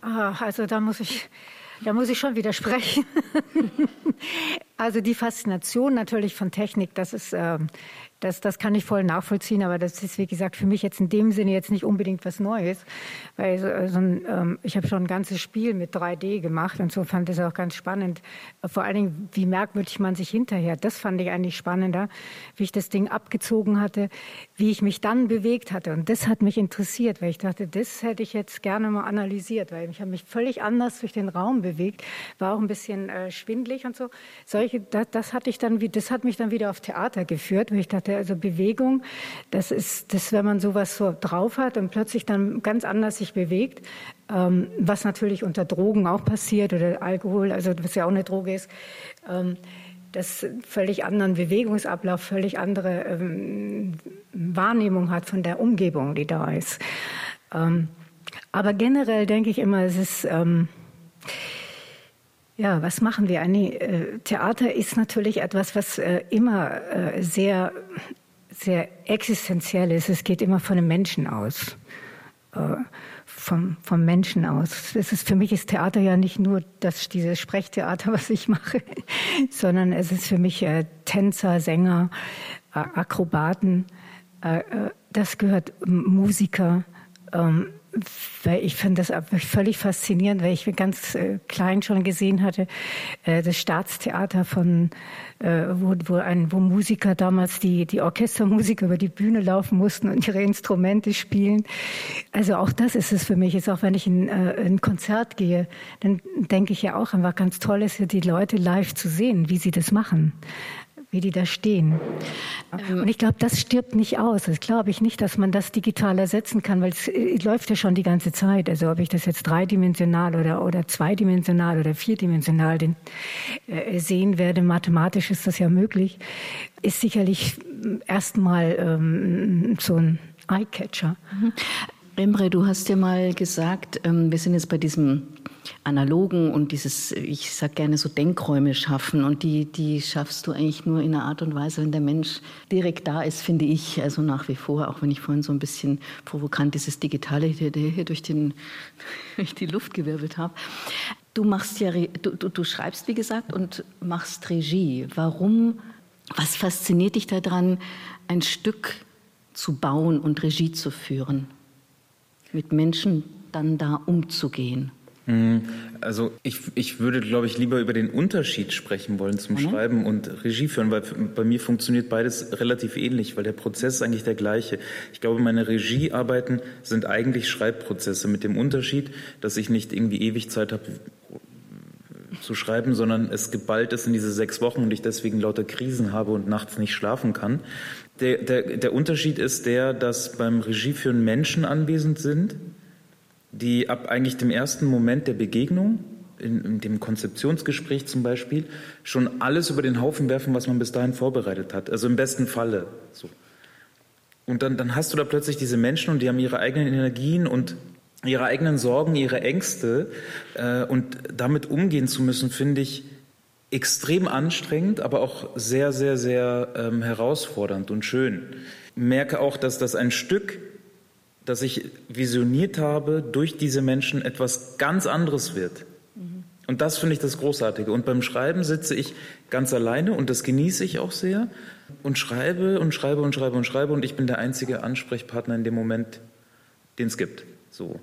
Ah, also da muss ich, da muss ich schon widersprechen. Also die Faszination natürlich von Technik, das ist, äh, das, das kann ich voll nachvollziehen, aber das ist, wie gesagt, für mich jetzt in dem Sinne jetzt nicht unbedingt was Neues, weil so, so ein, ähm, ich habe schon ein ganzes Spiel mit 3D gemacht und so fand es auch ganz spannend. Vor allen Dingen, wie merkwürdig man sich hinterher, das fand ich eigentlich spannender, wie ich das Ding abgezogen hatte, wie ich mich dann bewegt hatte und das hat mich interessiert, weil ich dachte, das hätte ich jetzt gerne mal analysiert, weil ich habe mich völlig anders durch den Raum bewegt, war auch ein bisschen äh, schwindlig und so. Solche, das, das hatte ich dann, das hat mich dann wieder auf Theater geführt, weil ich dachte, also Bewegung, das ist, das, wenn man sowas so drauf hat und plötzlich dann ganz anders sich bewegt, ähm, was natürlich unter Drogen auch passiert oder Alkohol, also was ja auch eine Droge ist, ähm, das völlig anderen Bewegungsablauf, völlig andere ähm, Wahrnehmung hat von der Umgebung, die da ist. Ähm, aber generell denke ich immer, es ist ähm, ja, was machen wir? Eine, äh, Theater ist natürlich etwas, was äh, immer äh, sehr, sehr existenziell ist. Es geht immer von dem Menschen aus. Vom, vom Menschen aus. Es ist, für mich ist Theater ja nicht nur das, dieses Sprechtheater, was ich mache, sondern es ist für mich Tänzer, Sänger, Akrobaten. das gehört Musiker. Ähm, weil ich finde das völlig faszinierend, weil ich ganz äh, klein schon gesehen hatte, äh, das Staatstheater von, äh, wo, wo, ein, wo Musiker damals die, die Orchestermusiker über die Bühne laufen mussten und ihre Instrumente spielen. Also auch das ist es für mich. Ist auch wenn ich in äh, ein Konzert gehe, dann denke ich ja auch einfach ganz toll ist, die Leute live zu sehen, wie sie das machen wie die da stehen. Ähm. Und ich glaube, das stirbt nicht aus. Das glaube ich nicht, dass man das digital ersetzen kann, weil es äh, läuft ja schon die ganze Zeit. Also ob ich das jetzt dreidimensional oder, oder zweidimensional oder vierdimensional den, äh, sehen werde, mathematisch ist das ja möglich, ist sicherlich erstmal ähm, so ein Eyecatcher. Mhm. Emre, du hast ja mal gesagt, ähm, wir sind jetzt bei diesem analogen und dieses, ich sag gerne so Denkräume schaffen und die, die schaffst du eigentlich nur in einer Art und Weise, wenn der Mensch direkt da ist, finde ich, also nach wie vor, auch wenn ich vorhin so ein bisschen provokant dieses Digitale hier, hier durch, den, durch die Luft gewirbelt habe. Du machst ja, du, du, du schreibst, wie gesagt, und machst Regie. Warum, was fasziniert dich daran, ein Stück zu bauen und Regie zu führen? mit Menschen dann da umzugehen? Mhm. Also ich, ich würde, glaube ich, lieber über den Unterschied sprechen wollen zum mhm. Schreiben und Regie führen, weil bei mir funktioniert beides relativ ähnlich, weil der Prozess ist eigentlich der gleiche. Ich glaube, meine Regiearbeiten sind eigentlich Schreibprozesse mit dem Unterschied, dass ich nicht irgendwie ewig Zeit habe zu schreiben, sondern es geballt ist in diese sechs Wochen und ich deswegen lauter Krisen habe und nachts nicht schlafen kann. Der, der, der Unterschied ist der, dass beim Regieführen Menschen anwesend sind, die ab eigentlich dem ersten Moment der Begegnung, in, in, dem Konzeptionsgespräch zum Beispiel, schon alles über den Haufen werfen, was man bis dahin vorbereitet hat. Also im besten Falle. So. Und dann, dann hast du da plötzlich diese Menschen und die haben ihre eigenen Energien und ihre eigenen Sorgen, ihre Ängste. Äh, und damit umgehen zu müssen, finde ich, extrem anstrengend, aber auch sehr, sehr, sehr ähm, herausfordernd und schön. Merke auch, dass das ein Stück, das ich visioniert habe, durch diese Menschen etwas ganz anderes wird. Und das finde ich das Großartige. Und beim Schreiben sitze ich ganz alleine und das genieße ich auch sehr und schreibe und schreibe und schreibe und schreibe und ich bin der einzige Ansprechpartner in dem Moment den es gibt. So.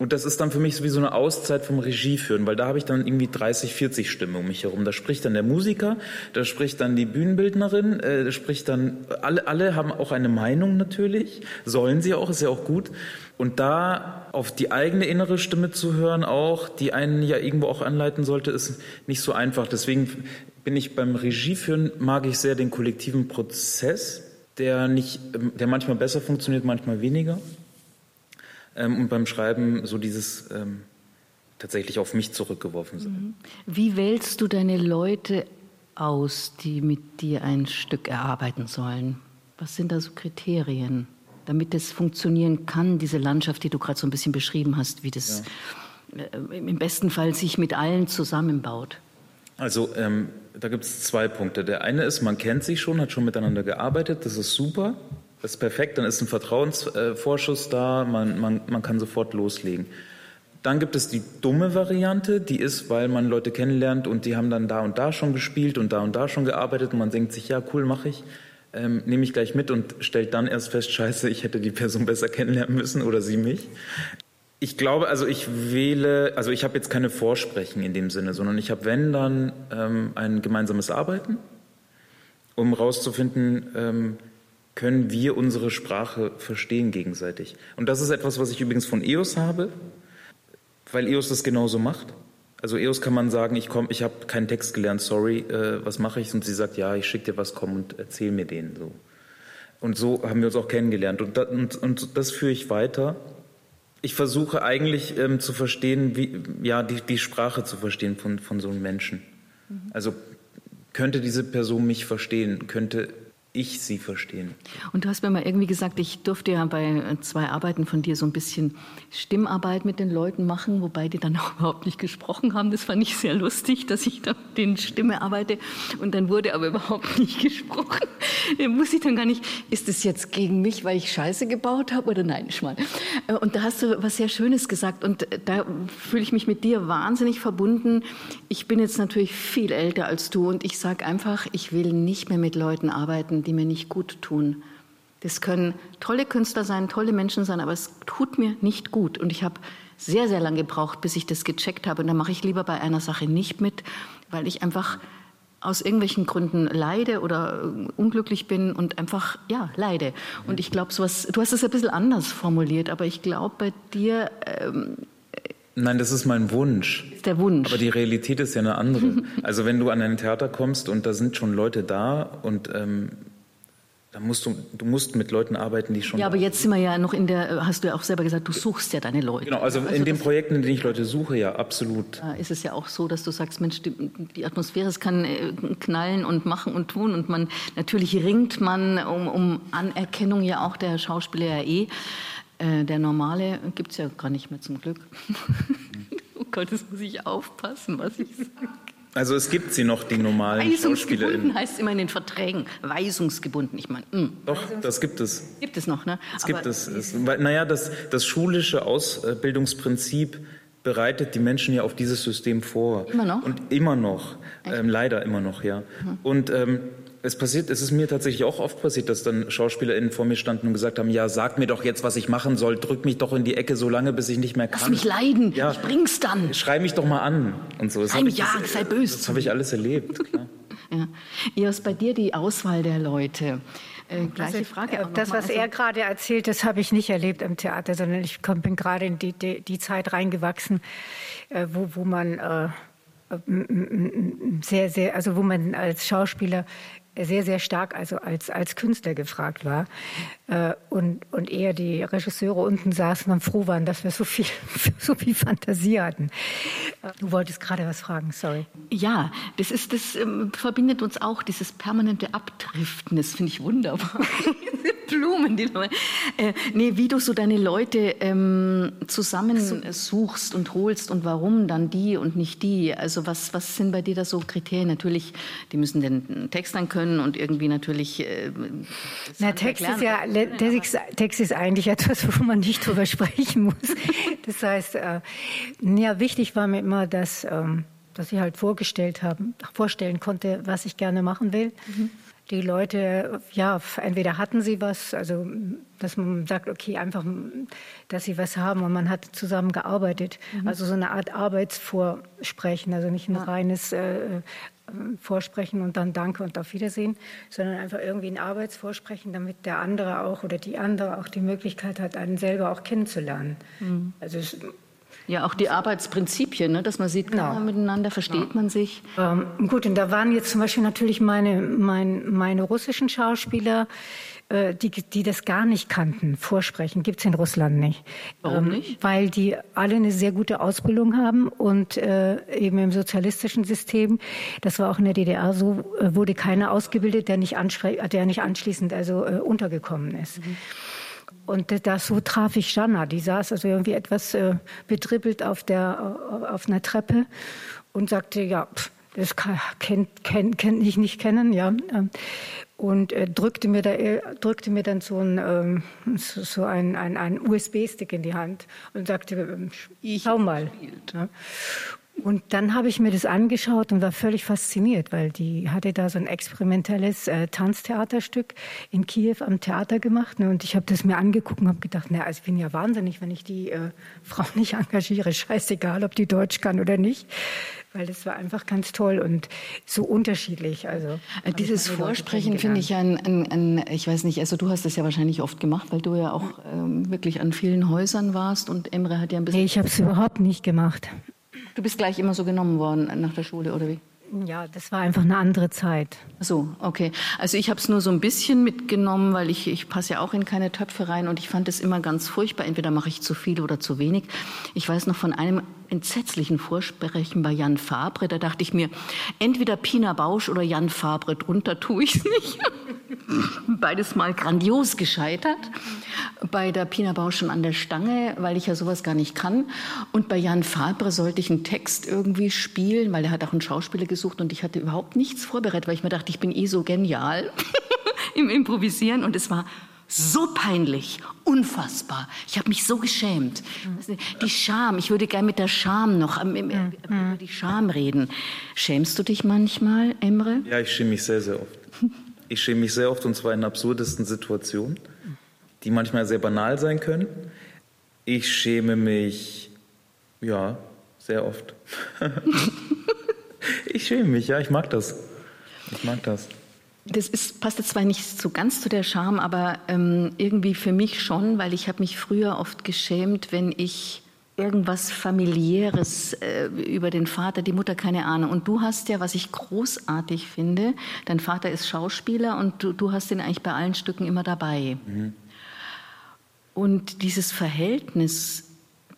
Und das ist dann für mich so wie so eine Auszeit vom Regieführen, weil da habe ich dann irgendwie 30, 40 Stimmen um mich herum. Da spricht dann der Musiker, da spricht dann die Bühnenbildnerin, äh, da spricht dann, alle, alle haben auch eine Meinung natürlich, sollen sie auch, ist ja auch gut. Und da auf die eigene innere Stimme zu hören auch, die einen ja irgendwo auch anleiten sollte, ist nicht so einfach. Deswegen bin ich beim Regieführen, mag ich sehr den kollektiven Prozess, der nicht, der manchmal besser funktioniert, manchmal weniger. Ähm, und beim Schreiben so dieses ähm, tatsächlich auf mich zurückgeworfen sein. Mhm. Wie wählst du deine Leute aus, die mit dir ein Stück erarbeiten sollen? Was sind da so Kriterien, damit es funktionieren kann, diese Landschaft, die du gerade so ein bisschen beschrieben hast, wie das ja. äh, im besten Fall sich mit allen zusammenbaut? Also ähm, da gibt es zwei Punkte. Der eine ist, man kennt sich schon, hat schon miteinander gearbeitet, das ist super. Das ist perfekt, dann ist ein Vertrauensvorschuss da, man, man, man kann sofort loslegen. Dann gibt es die dumme Variante, die ist, weil man Leute kennenlernt und die haben dann da und da schon gespielt und da und da schon gearbeitet und man denkt sich, ja, cool, mache ich, ähm, nehme ich gleich mit und stellt dann erst fest, scheiße, ich hätte die Person besser kennenlernen müssen oder sie mich. Ich glaube, also ich wähle, also ich habe jetzt keine Vorsprechen in dem Sinne, sondern ich habe, wenn dann, ähm, ein gemeinsames Arbeiten, um rauszufinden, ähm, können wir unsere Sprache verstehen gegenseitig. Und das ist etwas, was ich übrigens von EOS habe, weil EOS das genauso macht. Also EOS kann man sagen, ich komme, ich habe keinen Text gelernt, sorry, äh, was mache ich? Und sie sagt, ja, ich schicke dir was, komm und erzähl mir den so. Und so haben wir uns auch kennengelernt. Und, da, und, und das führe ich weiter. Ich versuche eigentlich ähm, zu verstehen, wie, ja, die, die Sprache zu verstehen von, von so einem Menschen. Mhm. Also könnte diese Person mich verstehen? Könnte ich sie verstehen. Und du hast mir mal irgendwie gesagt, ich durfte ja bei zwei Arbeiten von dir so ein bisschen Stimmarbeit mit den Leuten machen, wobei die dann auch überhaupt nicht gesprochen haben. Das fand ich sehr lustig, dass ich da den Stimme arbeite und dann wurde aber überhaupt nicht gesprochen. Da muss ich dann gar nicht, ist das jetzt gegen mich, weil ich Scheiße gebaut habe oder nein, Schmarrn. Äh, und da hast du was sehr Schönes gesagt und da fühle ich mich mit dir wahnsinnig verbunden. Ich bin jetzt natürlich viel älter als du und ich sage einfach, ich will nicht mehr mit Leuten arbeiten, die mir nicht gut tun. Das können tolle Künstler sein, tolle Menschen sein, aber es tut mir nicht gut. Und ich habe sehr, sehr lange gebraucht, bis ich das gecheckt habe. Und da mache ich lieber bei einer Sache nicht mit, weil ich einfach aus irgendwelchen Gründen leide oder unglücklich bin und einfach, ja, leide. Und ich glaube, sowas, du hast es ein bisschen anders formuliert, aber ich glaube, bei dir. Ähm, Nein, das ist mein Wunsch. Ist der Wunsch. Aber die Realität ist ja eine andere. also wenn du an ein Theater kommst und da sind schon Leute da und ähm, da musst du, du musst mit Leuten arbeiten, die schon. Ja, aber jetzt sind wir ja noch in der, hast du ja auch selber gesagt, du suchst ja deine Leute. Genau, also, also in den Projekten, in denen ich Leute suche, ja, absolut. Da ist es ja auch so, dass du sagst, Mensch, die, die Atmosphäre, es kann äh, knallen und machen und tun und man, natürlich ringt man um, um Anerkennung ja auch der Schauspieler ja eh. Äh, der normale gibt es ja gar nicht mehr zum Glück. oh Gott, das muss ich aufpassen, was ich sage. Also es gibt sie noch, die normalen Weisungsgebunden heißt immer in den Verträgen. Weisungsgebunden. Ich meine, hm. Doch, das gibt es. Gibt es noch, ne? Es gibt es. es naja, das, das schulische Ausbildungsprinzip bereitet die Menschen ja auf dieses System vor. Immer noch? Und immer noch. Ähm, leider immer noch, ja. Mhm. Und ähm, es passiert, es ist mir tatsächlich auch oft passiert, dass dann SchauspielerInnen vor mir standen und gesagt haben, ja, sag mir doch jetzt, was ich machen soll, drück mich doch in die Ecke so lange, bis ich nicht mehr kann. Lass mich leiden, ja, ich bring's dann. Schrei mich doch mal an und so. Das Nein, ja, das, sei böse. Das habe ich alles erlebt, klar. ja. Eos, bei dir die Auswahl der Leute. Äh, gleiche also, Frage. Das, was also, er gerade erzählt, das habe ich nicht erlebt im Theater, sondern ich komm, bin gerade in die, die, die, Zeit reingewachsen, äh, wo, wo man äh, sehr, sehr, also wo man als Schauspieler sehr, sehr stark also als, als Künstler gefragt war. Äh, und, und eher die Regisseure unten saßen und froh waren, dass wir so viel, so viel Fantasie hatten. Du wolltest gerade was fragen, sorry. Ja, das ist, das ähm, verbindet uns auch, dieses permanente Abdriften, das finde ich wunderbar. Blumen, die äh, nee, wie du so deine Leute ähm, zusammensuchst und holst und warum dann die und nicht die. Also was, was sind bei dir da so Kriterien? Natürlich, die müssen den Text dann können und irgendwie natürlich. Äh, Na, Text ist ja Text, Text ist eigentlich etwas, wo man nicht drüber sprechen muss. Das heißt, äh, ja, wichtig war mir immer, dass, ähm, dass ich halt vorgestellt haben, vorstellen konnte, was ich gerne machen will. Mhm. Die Leute, ja, entweder hatten sie was, also dass man sagt, okay, einfach, dass sie was haben und man hat zusammen gearbeitet. Mhm. Also so eine Art Arbeitsvorsprechen, also nicht ein ja. reines äh, Vorsprechen und dann Danke und auf Wiedersehen, sondern einfach irgendwie ein Arbeitsvorsprechen, damit der andere auch oder die andere auch die Möglichkeit hat, einen selber auch kennenzulernen. Mhm. Also es, ja, auch die Arbeitsprinzipien, ne? dass man sieht, kann man miteinander, versteht ja. man sich. Ähm, gut, und da waren jetzt zum Beispiel natürlich meine, mein, meine russischen Schauspieler, äh, die, die das gar nicht kannten, vorsprechen, gibt es in Russland nicht. Warum ähm, nicht? Weil die alle eine sehr gute Ausbildung haben und äh, eben im sozialistischen System, das war auch in der DDR so, äh, wurde keiner ausgebildet, der nicht, der nicht anschließend also äh, untergekommen ist. Mhm. Und das, so traf ich Jana. Die saß also irgendwie etwas äh, betrippelt auf, der, auf einer Treppe und sagte, ja, pff, das kennt, kennt, kennt ich nicht kennen, ja. Ähm, und äh, drückte, mir da, drückte mir dann so ein, ähm, so, so ein, ein, ein USB-Stick in die Hand und sagte, ähm, schau mal. Ja. Und dann habe ich mir das angeschaut und war völlig fasziniert, weil die hatte da so ein experimentelles äh, Tanztheaterstück in Kiew am Theater gemacht. Ne? Und ich habe das mir angeguckt und habe gedacht, na, also ich bin ja wahnsinnig, wenn ich die äh, Frau nicht engagiere. Scheißegal, ob die Deutsch kann oder nicht. Weil das war einfach ganz toll und so unterschiedlich. Also äh, dieses Vorsprechen finde ich ein, ein, ein, ich weiß nicht, also du hast das ja wahrscheinlich oft gemacht, weil du ja auch ähm, wirklich an vielen Häusern warst und Emre hat ja ein bisschen. Nee, ich habe es überhaupt nicht gemacht. Du bist gleich immer so genommen worden nach der Schule, oder wie? Ja, das war einfach eine andere Zeit. So, okay. Also ich habe es nur so ein bisschen mitgenommen, weil ich, ich passe ja auch in keine Töpfe rein und ich fand es immer ganz furchtbar. Entweder mache ich zu viel oder zu wenig. Ich weiß noch von einem entsetzlichen Vorsprechen bei Jan Fabre, da dachte ich mir, entweder Pina Bausch oder Jan Fabre, drunter tue ich es nicht. Beides mal grandios gescheitert. Bei der Pina Bausch schon an der Stange, weil ich ja sowas gar nicht kann. Und bei Jan Fabre sollte ich einen Text irgendwie spielen, weil er hat auch einen Schauspieler gesucht und ich hatte überhaupt nichts vorbereitet, weil ich mir dachte, ich bin eh so genial im Improvisieren und es war so peinlich, unfassbar. Ich habe mich so geschämt. Die Scham, ich würde gerne mit der Scham noch ähm, äh, über die Scham reden. Schämst du dich manchmal, Emre? Ja, ich schäme mich sehr, sehr oft. Ich schäme mich sehr oft und zwar in absurdesten Situationen, die manchmal sehr banal sein können. Ich schäme mich, ja, sehr oft. ich schäme mich, ja, ich mag das. Ich mag das. Das ist, passt jetzt zwar nicht so ganz zu der Scham, aber ähm, irgendwie für mich schon, weil ich habe mich früher oft geschämt, wenn ich irgendwas familiäres äh, über den Vater, die Mutter, keine Ahnung. Und du hast ja, was ich großartig finde, dein Vater ist Schauspieler und du, du hast ihn eigentlich bei allen Stücken immer dabei. Mhm. Und dieses Verhältnis,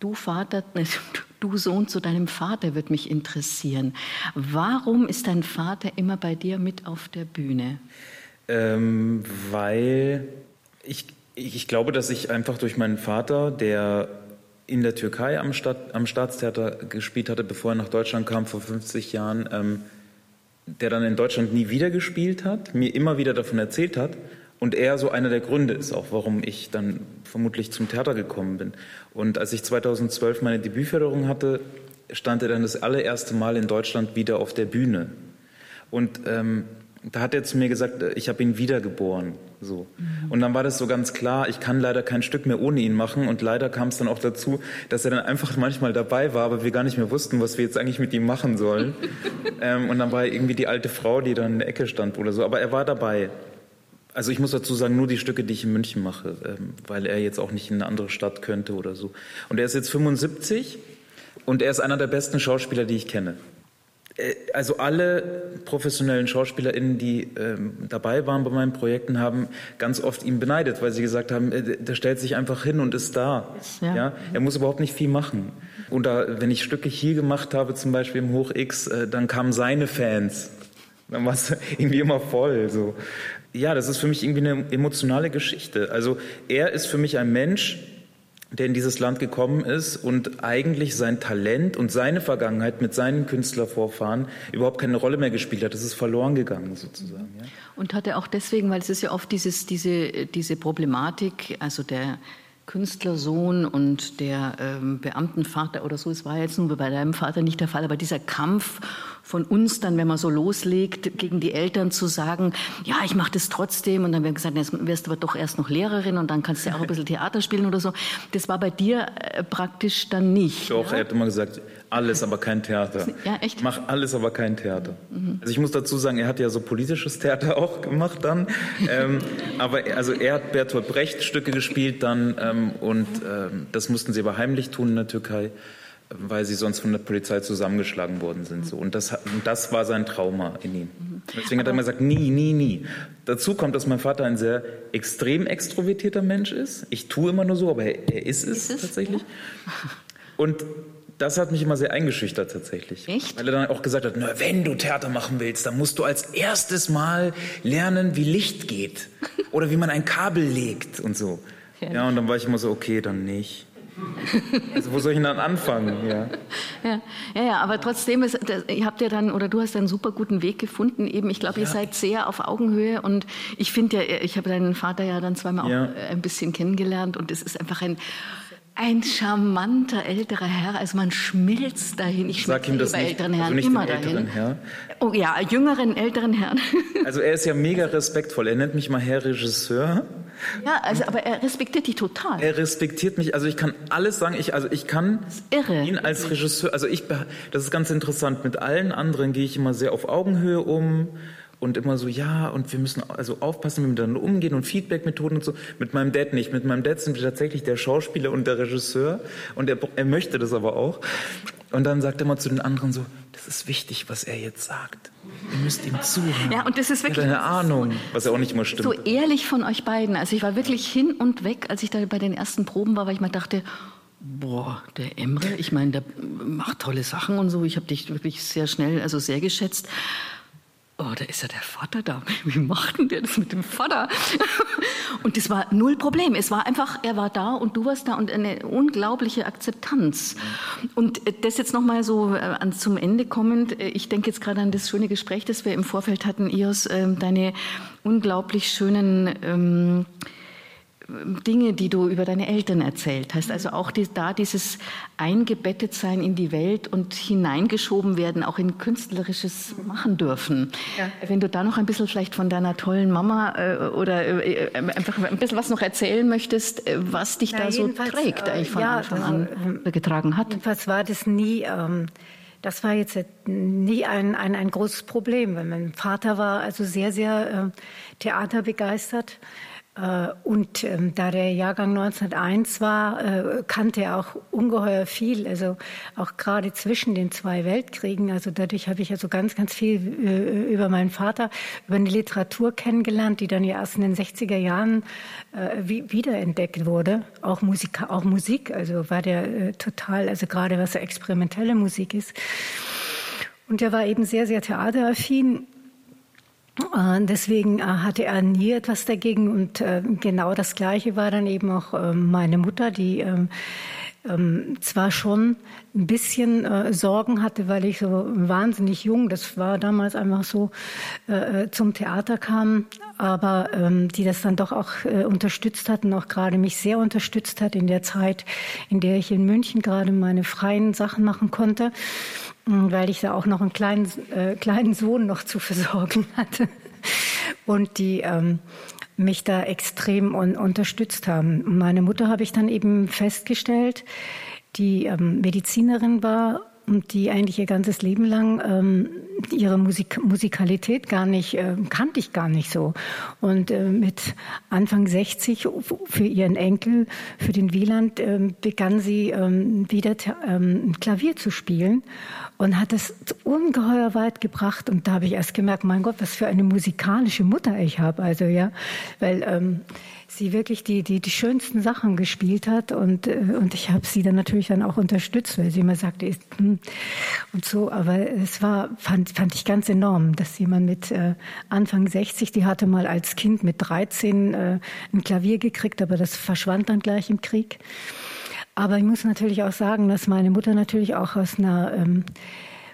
du Vater, du Sohn zu deinem Vater, wird mich interessieren. Warum ist dein Vater immer bei dir mit auf der Bühne? Ähm, weil ich, ich glaube, dass ich einfach durch meinen Vater, der in der Türkei am, Stadt, am Staatstheater gespielt hatte, bevor er nach Deutschland kam vor 50 Jahren, ähm, der dann in Deutschland nie wieder gespielt hat, mir immer wieder davon erzählt hat und er so einer der Gründe ist auch, warum ich dann vermutlich zum Theater gekommen bin. Und als ich 2012 meine Debütförderung hatte, stand er dann das allererste Mal in Deutschland wieder auf der Bühne. Und ähm, da hat er zu mir gesagt, ich habe ihn wiedergeboren. So. Mhm. Und dann war das so ganz klar, ich kann leider kein Stück mehr ohne ihn machen. Und leider kam es dann auch dazu, dass er dann einfach manchmal dabei war, aber wir gar nicht mehr wussten, was wir jetzt eigentlich mit ihm machen sollen. ähm, und dann war er irgendwie die alte Frau, die dann in der Ecke stand oder so. Aber er war dabei. Also ich muss dazu sagen, nur die Stücke, die ich in München mache, ähm, weil er jetzt auch nicht in eine andere Stadt könnte oder so. Und er ist jetzt 75 und er ist einer der besten Schauspieler, die ich kenne. Äh, also alle professionellen SchauspielerInnen, die ähm, dabei waren bei meinen Projekten, haben ganz oft ihn beneidet, weil sie gesagt haben, äh, der stellt sich einfach hin und ist da. Ja. ja. Er muss überhaupt nicht viel machen. Und da, wenn ich Stücke hier gemacht habe, zum Beispiel im Hoch X, äh, dann kamen seine Fans. Dann war es irgendwie immer voll. So ja, das ist für mich irgendwie eine emotionale Geschichte. Also er ist für mich ein Mensch, der in dieses Land gekommen ist und eigentlich sein Talent und seine Vergangenheit mit seinen Künstlervorfahren überhaupt keine Rolle mehr gespielt hat. Das ist verloren gegangen sozusagen. Ja. Und hat er auch deswegen, weil es ist ja oft dieses, diese, diese Problematik, also der Künstlersohn und der ähm, Beamtenvater oder so, es war jetzt nur bei deinem Vater nicht der Fall, aber dieser Kampf von uns dann, wenn man so loslegt, gegen die Eltern zu sagen, ja, ich mache das trotzdem und dann wird gesagt, jetzt wirst du aber doch erst noch Lehrerin und dann kannst du ja auch ein bisschen Theater spielen oder so. Das war bei dir äh, praktisch dann nicht. Doch, ja? er hat immer gesagt, alles, aber kein Theater. Ja, echt? Mach alles, aber kein Theater. Mhm. Also ich muss dazu sagen, er hat ja so politisches Theater auch gemacht dann. ähm, aber also er hat Bertolt Brecht Stücke gespielt dann ähm, und ähm, das mussten sie aber heimlich tun in der Türkei weil sie sonst von der Polizei zusammengeschlagen worden sind. So. Und, das, das war sein Trauma in ihm. Deswegen hat er immer gesagt, nie, nie, nie. Dazu kommt, dass mein Vater ein sehr extrem extrovertierter Mensch ist. Ich tue immer nur so, aber er, er ist es, ist tatsächlich. Und das hat mich immer sehr eingeschüchtert tatsächlich. Echt? Weil er dann auch gesagt hat, na, wenn du Theater machen willst, dann musst du als erstes Mal lernen, wie Licht geht oder wie man ein Kabel legt und so. Ja, und dann war ich immer so, okay, dann nicht. Also wo soll ich dann anfangen? Ja. Ja, ja, ja aber trotzdem, ist, ihr habt ja dann, oder du hast einen super guten Weg gefunden. Eben, ich glaube, ja. ihr seid sehr auf Augenhöhe und ich finde ja, ich habe deinen Vater ja dann zweimal auch ein bisschen kennengelernt und es ist einfach ein ein charmanter älterer Herr, also man schmilzt dahin. Ich sag ihm das bei nicht, älteren Herren also nicht immer älteren dahin. Herr. Oh ja, jüngeren älteren Herrn. Also er ist ja mega respektvoll. Er nennt mich mal Herr Regisseur. Ja, also aber er respektiert dich total. Er respektiert mich. Also ich kann alles sagen. Ich also ich kann irre. ihn als Regisseur. Also ich das ist ganz interessant. Mit allen anderen gehe ich immer sehr auf Augenhöhe um und immer so, ja, und wir müssen also aufpassen, wie wir miteinander umgehen und Feedback-Methoden und so. Mit meinem Dad nicht. Mit meinem Dad sind wir tatsächlich der Schauspieler und der Regisseur und er, er möchte das aber auch. Und dann sagt er mal zu den anderen so, das ist wichtig, was er jetzt sagt. Ihr müsst ihm zuhören. Ja, und das ist wirklich. eine Ahnung, was ja auch nicht mal stimmt. So ehrlich von euch beiden. Also ich war wirklich hin und weg, als ich da bei den ersten Proben war, weil ich mal dachte, boah, der Emre, ich meine, der macht tolle Sachen und so. Ich habe dich wirklich sehr schnell, also sehr geschätzt oh, da ist ja der Vater da. Wie macht denn der das mit dem Vater? Und das war null Problem. Es war einfach, er war da und du warst da und eine unglaubliche Akzeptanz. Und äh, das jetzt nochmal so äh, zum Ende kommend. Äh, ich denke jetzt gerade an das schöne Gespräch, das wir im Vorfeld hatten, Ios, ähm, deine unglaublich schönen ähm, Dinge, die du über deine Eltern erzählt hast. Also auch die, da dieses eingebettet sein in die Welt und hineingeschoben werden, auch in künstlerisches machen dürfen. Ja. Wenn du da noch ein bisschen vielleicht von deiner tollen Mama äh, oder äh, äh einfach ein bisschen was noch erzählen möchtest, äh, was dich Na, da so trägt, eigentlich von ja, Anfang also, an getragen hat. Jedenfalls war das nie... Ähm das war jetzt nie ein, ein, ein großes Problem. Mein Vater war also sehr, sehr äh, theaterbegeistert. Äh, und ähm, da der Jahrgang 1901 war, äh, kannte er auch ungeheuer viel, also auch gerade zwischen den zwei Weltkriegen. Also dadurch habe ich also ganz, ganz viel äh, über meinen Vater, über eine Literatur kennengelernt, die dann ja erst in den 60er Jahren wiederentdeckt wurde. Auch Musik, auch Musik, also war der total, also gerade was so experimentelle Musik ist. Und er war eben sehr, sehr theateraffin Deswegen äh, hatte er nie etwas dagegen und äh, genau das Gleiche war dann eben auch ähm, meine Mutter, die ähm, ähm, zwar schon ein bisschen äh, Sorgen hatte, weil ich so wahnsinnig jung, das war damals einfach so, äh, äh, zum Theater kam, aber die das dann doch auch äh, unterstützt hat und auch gerade mich sehr unterstützt hat in der Zeit, in der ich in München gerade meine freien Sachen machen konnte, weil ich da auch noch einen kleinen, äh, kleinen Sohn noch zu versorgen hatte und die ähm, mich da extrem un unterstützt haben. Meine Mutter habe ich dann eben festgestellt, die ähm, Medizinerin war die eigentlich ihr ganzes Leben lang ähm, ihre Musik Musikalität gar nicht äh, kannte ich gar nicht so. Und äh, mit Anfang 60 für ihren Enkel für den Wieland äh, begann sie ähm, wieder ähm, Klavier zu spielen und hat es ungeheuer weit gebracht. Und da habe ich erst gemerkt mein Gott was für eine musikalische Mutter ich habe also ja. Weil ähm, sie wirklich die, die, die schönsten Sachen gespielt hat und, äh, und ich habe sie dann natürlich dann auch unterstützt, weil sie immer sagte, hm, und so, aber es war, fand, fand ich ganz enorm, dass jemand mit äh, Anfang 60, die hatte mal als Kind mit 13 äh, ein Klavier gekriegt, aber das verschwand dann gleich im Krieg. Aber ich muss natürlich auch sagen, dass meine Mutter natürlich auch aus einer ähm,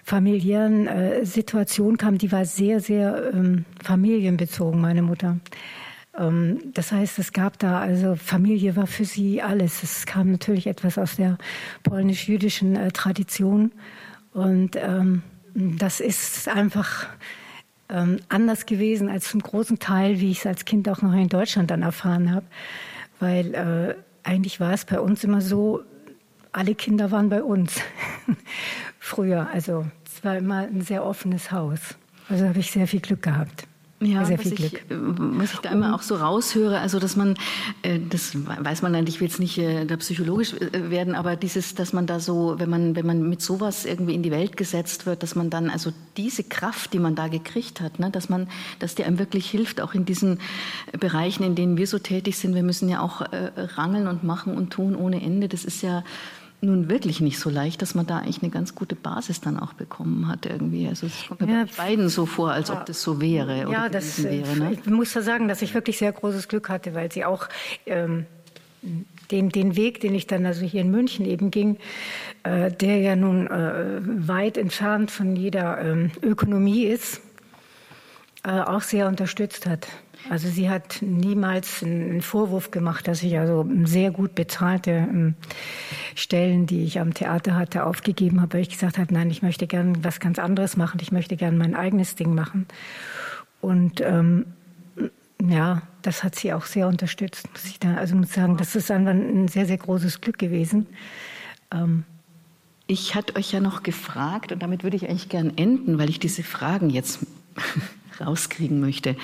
familiären äh, Situation kam, die war sehr, sehr ähm, familienbezogen, meine Mutter. Ähm, das heißt, es gab da, also Familie war für sie alles. Es kam natürlich etwas aus der polnisch-jüdischen äh, Tradition. Und ähm, das ist einfach ähm, anders gewesen als zum großen Teil, wie ich es als Kind auch noch in Deutschland dann erfahren habe. Weil äh, eigentlich war es bei uns immer so, alle Kinder waren bei uns früher. Also es war immer ein sehr offenes Haus. Also habe ich sehr viel Glück gehabt. Ja, sehr viel Glück. Ich, was ich da immer auch so raushöre, also dass man, äh, das weiß man eigentlich, ich will jetzt nicht äh, da psychologisch äh, werden, aber dieses, dass man da so, wenn man, wenn man mit sowas irgendwie in die Welt gesetzt wird, dass man dann also diese Kraft, die man da gekriegt hat, ne, dass man, dass die einem wirklich hilft, auch in diesen Bereichen, in denen wir so tätig sind. Wir müssen ja auch äh, rangeln und machen und tun ohne Ende. Das ist ja nun wirklich nicht so leicht, dass man da eigentlich eine ganz gute Basis dann auch bekommen hat irgendwie. Also es kommt mir ja, bei beiden so vor, als ob das so wäre. Ja, das wäre, ne? ich muss da sagen, dass ich wirklich sehr großes Glück hatte, weil sie auch ähm, den, den Weg, den ich dann also hier in München eben ging, äh, der ja nun äh, weit entfernt von jeder ähm, Ökonomie ist, äh, auch sehr unterstützt hat. Also sie hat niemals einen Vorwurf gemacht, dass ich also sehr gut bezahlte ähm, Stellen, die ich am Theater hatte, aufgegeben habe, weil ich gesagt habe, nein, ich möchte gern was ganz anderes machen, ich möchte gern mein eigenes Ding machen. Und ähm, ja, das hat sie auch sehr unterstützt, muss ich da, also muss sagen, das ist einfach ein sehr, sehr großes Glück gewesen. Ähm, ich hatte euch ja noch gefragt, und damit würde ich eigentlich gern enden, weil ich diese Fragen jetzt rauskriegen möchte.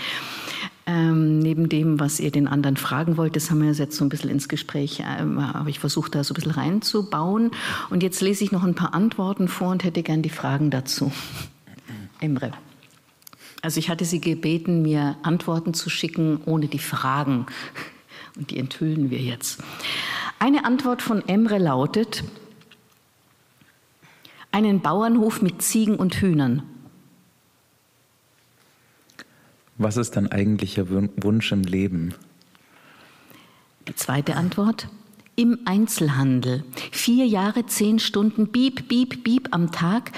Ähm, neben dem, was ihr den anderen fragen wollt, das haben wir jetzt so ein bisschen ins Gespräch, ähm, habe ich versucht, da so ein bisschen reinzubauen. Und jetzt lese ich noch ein paar Antworten vor und hätte gern die Fragen dazu. Emre. Also ich hatte Sie gebeten, mir Antworten zu schicken ohne die Fragen. Und die enthüllen wir jetzt. Eine Antwort von Emre lautet, einen Bauernhof mit Ziegen und Hühnern. Was ist dein eigentlicher Wunsch im Leben? Die zweite Antwort. Im Einzelhandel. Vier Jahre, zehn Stunden, bieb, bieb, bieb am Tag.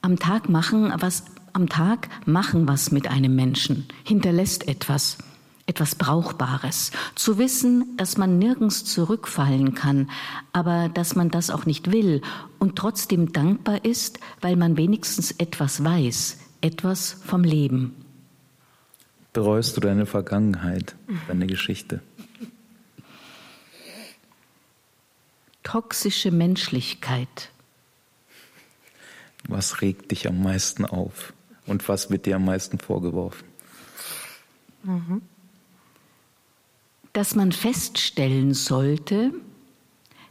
Am Tag machen was, am Tag machen was mit einem Menschen. Hinterlässt etwas. Etwas Brauchbares. Zu wissen, dass man nirgends zurückfallen kann, aber dass man das auch nicht will und trotzdem dankbar ist, weil man wenigstens etwas weiß. Etwas vom Leben. Bereust du deine Vergangenheit, deine Geschichte? Toxische Menschlichkeit. Was regt dich am meisten auf und was wird dir am meisten vorgeworfen? Mhm. Dass man feststellen sollte,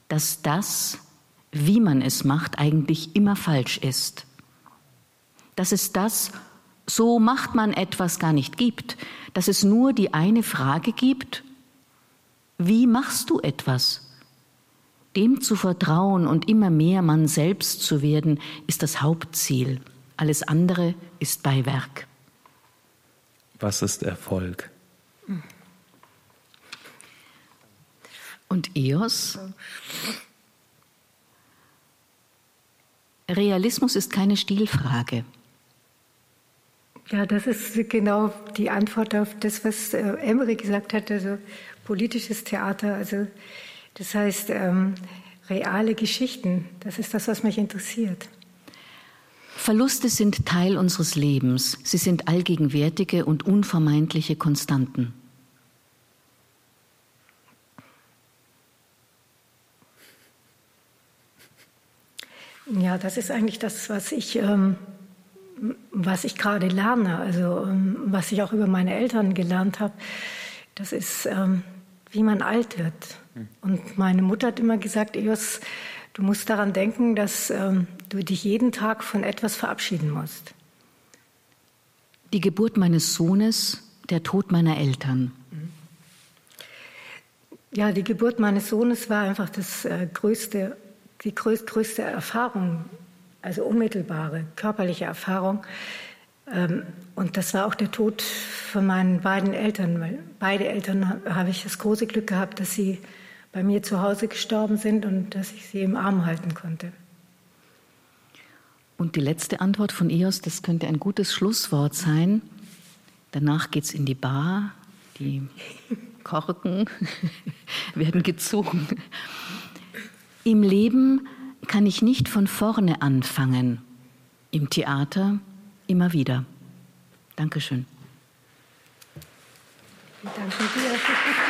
dass das, wie man es macht, eigentlich immer falsch ist. Dass es das, so macht man etwas gar nicht gibt, dass es nur die eine Frage gibt, wie machst du etwas? Dem zu vertrauen und immer mehr man selbst zu werden, ist das Hauptziel. Alles andere ist Beiwerk. Was ist Erfolg? Und EOS? Realismus ist keine Stilfrage. Ja, das ist genau die Antwort auf das, was äh, Emery gesagt hat, also politisches Theater. Also das heißt, ähm, reale Geschichten, das ist das, was mich interessiert. Verluste sind Teil unseres Lebens. Sie sind allgegenwärtige und unvermeidliche Konstanten. Ja, das ist eigentlich das, was ich ähm, was ich gerade lerne, also ähm, was ich auch über meine Eltern gelernt habe, das ist, ähm, wie man alt wird. Hm. Und meine Mutter hat immer gesagt, Eos, du musst daran denken, dass ähm, du dich jeden Tag von etwas verabschieden musst. Die Geburt meines Sohnes, der Tod meiner Eltern. Ja, die Geburt meines Sohnes war einfach das äh, größte, die größte Erfahrung also unmittelbare körperliche Erfahrung. Ähm, und das war auch der Tod von meinen beiden Eltern, weil beide Eltern habe ich das große Glück gehabt, dass sie bei mir zu Hause gestorben sind und dass ich sie im Arm halten konnte. Und die letzte Antwort von EOS, das könnte ein gutes Schlusswort sein. Danach geht es in die Bar, die Korken werden gezogen. Im Leben kann ich nicht von vorne anfangen. Im Theater immer wieder. Dankeschön. Danke dir.